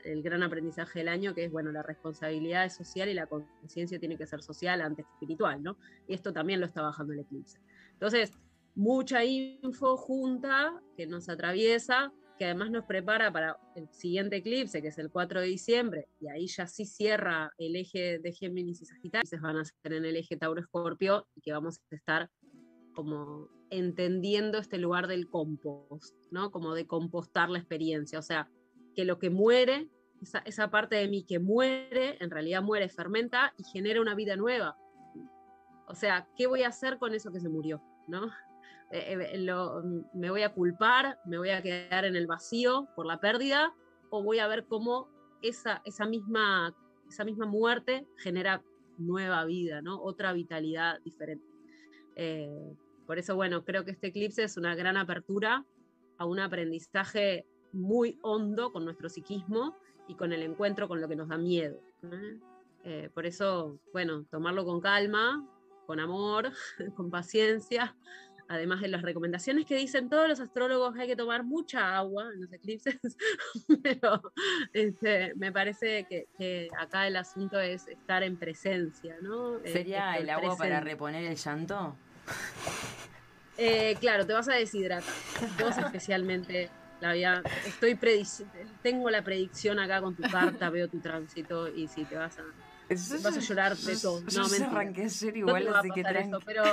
el gran aprendizaje del año, que es, bueno, la responsabilidad es social y la conciencia tiene que ser social antes espiritual, ¿no? Y esto también lo está bajando el eclipse. Entonces, mucha info junta que nos atraviesa, que además nos prepara para el siguiente eclipse, que es el 4 de diciembre, y ahí ya sí cierra el eje de Géminis y Sagitario, se van a ser en el eje Tauro-Escorpio, y que vamos a estar como entendiendo este lugar del compost, ¿no? Como de compostar la experiencia, o sea, que lo que muere, esa, parte de mí que muere, en realidad muere, fermenta y genera una vida nueva. O sea, ¿qué voy a hacer con eso que se murió? ¿no? Eh, eh, ¿Me voy a culpar? ¿Me voy a quedar en el vacío por la pérdida? ¿O voy a ver cómo esa, esa, misma, esa misma muerte genera nueva vida, ¿no? Otra vitalidad diferente. Eh, por eso, bueno, creo que este eclipse es una gran apertura a un aprendizaje muy hondo con nuestro psiquismo y con el encuentro con lo que nos da miedo. ¿eh? Eh, por eso, bueno, tomarlo con calma, con amor, con paciencia, además de las recomendaciones que dicen todos los astrólogos, hay que tomar mucha agua en los eclipses, pero este, me parece que, que acá el asunto es estar en presencia, ¿no? Eh, ¿Sería estar el agua para reponer el llanto? Eh, claro, te vas a deshidratar. Vos especialmente, la estoy tengo la predicción acá con tu carta, veo tu tránsito y si te vas a, vas a llorar de todo. Yo No, ya mentira. arranqué ayer No igual, a así que pero,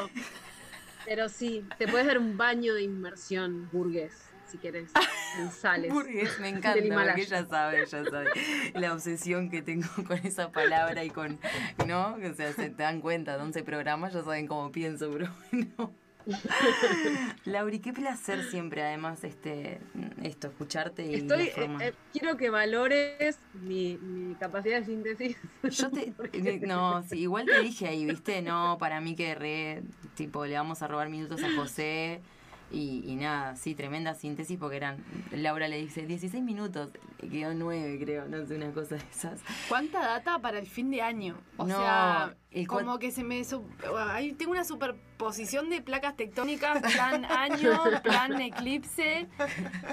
pero sí, te puedes dar un baño de inmersión burgués, si quieres, en sales. Burgués, me encanta, porque ella sabe, ella sabe la obsesión que tengo con esa palabra y con, ¿no? O sea, se te dan cuenta, 11 programas, ya saben cómo pienso, pero bueno. Lauri, qué placer siempre, además, este, esto, escucharte y Estoy, la forma. eh, eh, quiero que valores mi, mi capacidad de síntesis. Yo te. No, sí, igual te dije ahí, ¿viste? No, para mí que re. Tipo, le vamos a robar minutos a José. Y, y nada, sí, tremenda síntesis porque eran. Laura le dice 16 minutos. Quedó 9, creo. No sé, una cosa de esas. ¿Cuánta data para el fin de año? O No, sea, el como que se me... ahí tengo una superposición de placas tectónicas, plan año, plan eclipse,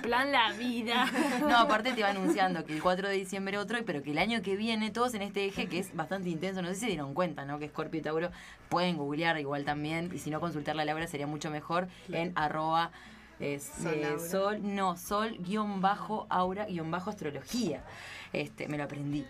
plan la vida. No, aparte te va anunciando que el 4 de diciembre otro, pero que el año que viene, todos en este eje que es bastante intenso. No sé si se dieron cuenta, ¿no? Que Scorpio y Tauro pueden googlear igual también. Y si no, consultarla a Laura sería mucho mejor en arroba. Es, Sol eh, sol, no, sol guion bajo aura guion bajo astrología. Este, me lo aprendí.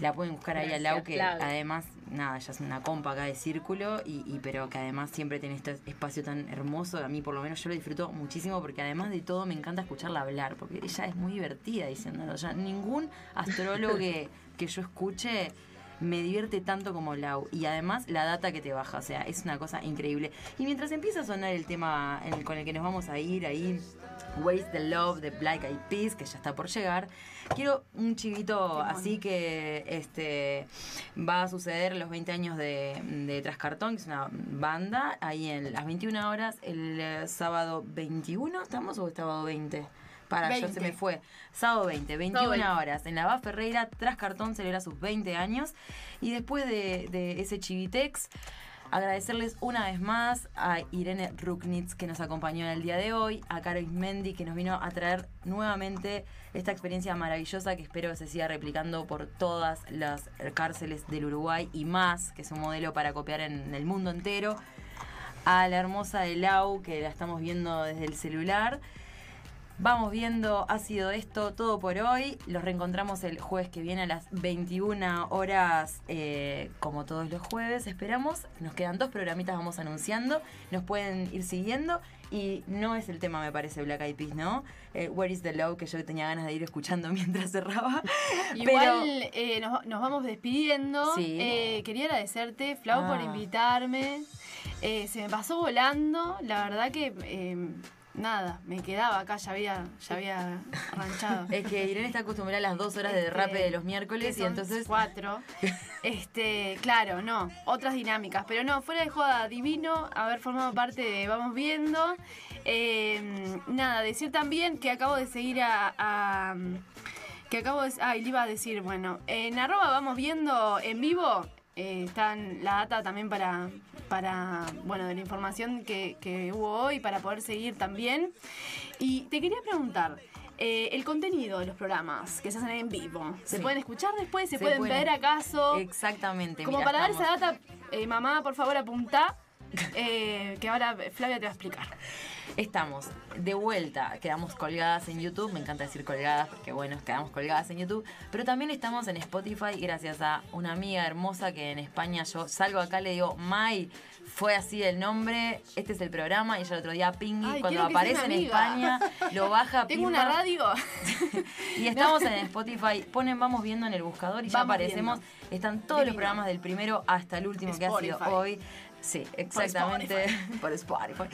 La pueden buscar ahí al lado que Flavia. además, nada, ya es una compa acá de círculo y, y pero que además siempre tiene este espacio tan hermoso. A mí por lo menos yo lo disfruto muchísimo porque además de todo me encanta escucharla hablar porque ella es muy divertida diciéndolo. Ya ningún astrólogo que, que yo escuche me divierte tanto como Lau. Y además la data que te baja, o sea, es una cosa increíble. Y mientras empieza a sonar el tema en el- con el que nos vamos a ir ahí, Waste the Love de Black Eyed Peas, que ya está por llegar, quiero un chivito así que este va a suceder los 20 años de, de Trascartón, que es una banda, ahí en las 21 horas, el eh, sábado 21, ¿estamos o el sábado 20? Para, ya 20. se me fue. Sábado 20, 21 Sábado 20. horas. En la Va Ferreira, tras cartón, celebra sus 20 años. Y después de, de ese chivitex, agradecerles una vez más a Irene Ruknitz que nos acompañó en el día de hoy, a Caro Ismendi que nos vino a traer nuevamente esta experiencia maravillosa que espero se siga replicando por todas las cárceles del Uruguay y más, que es un modelo para copiar en el mundo entero. A la hermosa de Lau, que la estamos viendo desde el celular. Vamos viendo, ha sido esto todo por hoy. Los reencontramos el jueves que viene a las 21 horas, eh, como todos los jueves, esperamos. Nos quedan dos programitas, vamos anunciando. Nos pueden ir siguiendo. Y no es el tema, me parece, Black Eyed Peas, ¿no? Eh, Where is the Love, que yo tenía ganas de ir escuchando mientras cerraba. Igual Pero- eh, nos, nos vamos despidiendo. Sí. Eh, quería agradecerte, Flau, por Ah. invitarme. Se me pasó volando. La verdad que nada, me quedaba acá, ya había, ya había ranchado. Es que Irene está acostumbrada a las dos horas de Este, derrape de los miércoles y entonces... cuatro. Este, claro, no, otras dinámicas, pero no, fuera de joda, divino haber formado parte de Vamos Viendo. Eh, nada, decir también que acabo de seguir a. a- que acabo de. Ah, le iba a decir, bueno, en arroba Vamos Viendo en vivo. Eh, están la data también para, para, bueno, de la información que, que hubo hoy, para poder seguir también. Y te quería preguntar, eh, el contenido de los programas que se hacen en vivo, ¿se Sí. pueden escuchar después? ¿Se, Se pueden pueden. ver acaso? Exactamente. Como para dar estamos- esa data, eh, mamá, por favor, apunta. eh, que ahora Flavia te va a explicar. Estamos de vuelta, quedamos colgadas en YouTube, me encanta decir colgadas porque bueno, quedamos colgadas en YouTube, pero también estamos en Spotify gracias a una amiga hermosa que en España yo salgo acá, le digo, Mai, fue así el nombre, este es el programa, y ella el otro día Pingui, Ay, cuando aparece en. España, lo baja Tengo una radio. y estamos en Spotify, ponen Vamos Viendo en el buscador y ya aparecemos. Viendo. Están todos los programas del primero hasta el último que ha sido hoy. Sí, exactamente. Por Spotify.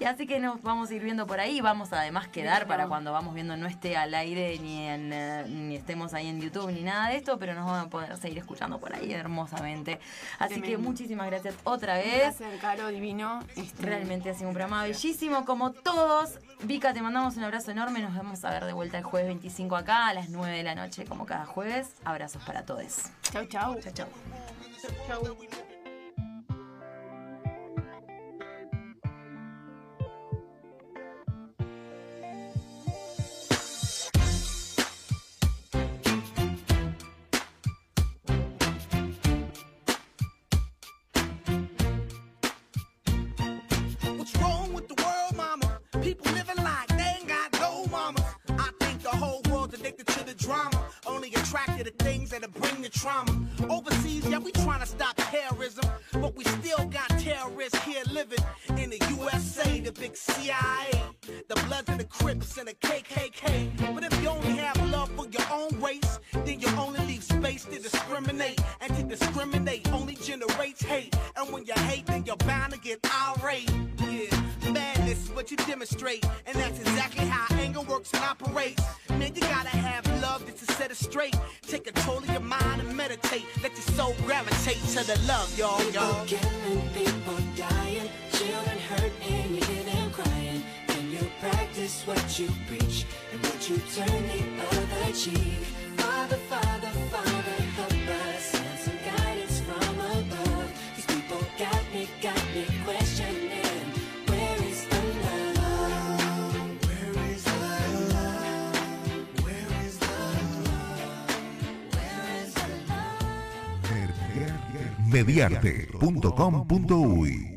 Y así que nos vamos a ir viendo por ahí. Vamos a además quedar para cuando vamos viendo no esté al aire ni, en, eh, ni estemos ahí en YouTube ni nada de esto, pero nos vamos a poder seguir escuchando por ahí hermosamente. Así que muchísimas gracias otra vez. Gracias, Caro, divino. Este, Realmente ha sido un programa bellísimo, como todos. Vika, te mandamos un abrazo enorme. Nos vemos a ver de vuelta el jueves 25 acá a las 9 de la noche, como cada jueves. Abrazos para todos. Chau, chau. Chau, chau. What's Mediarte.com.uy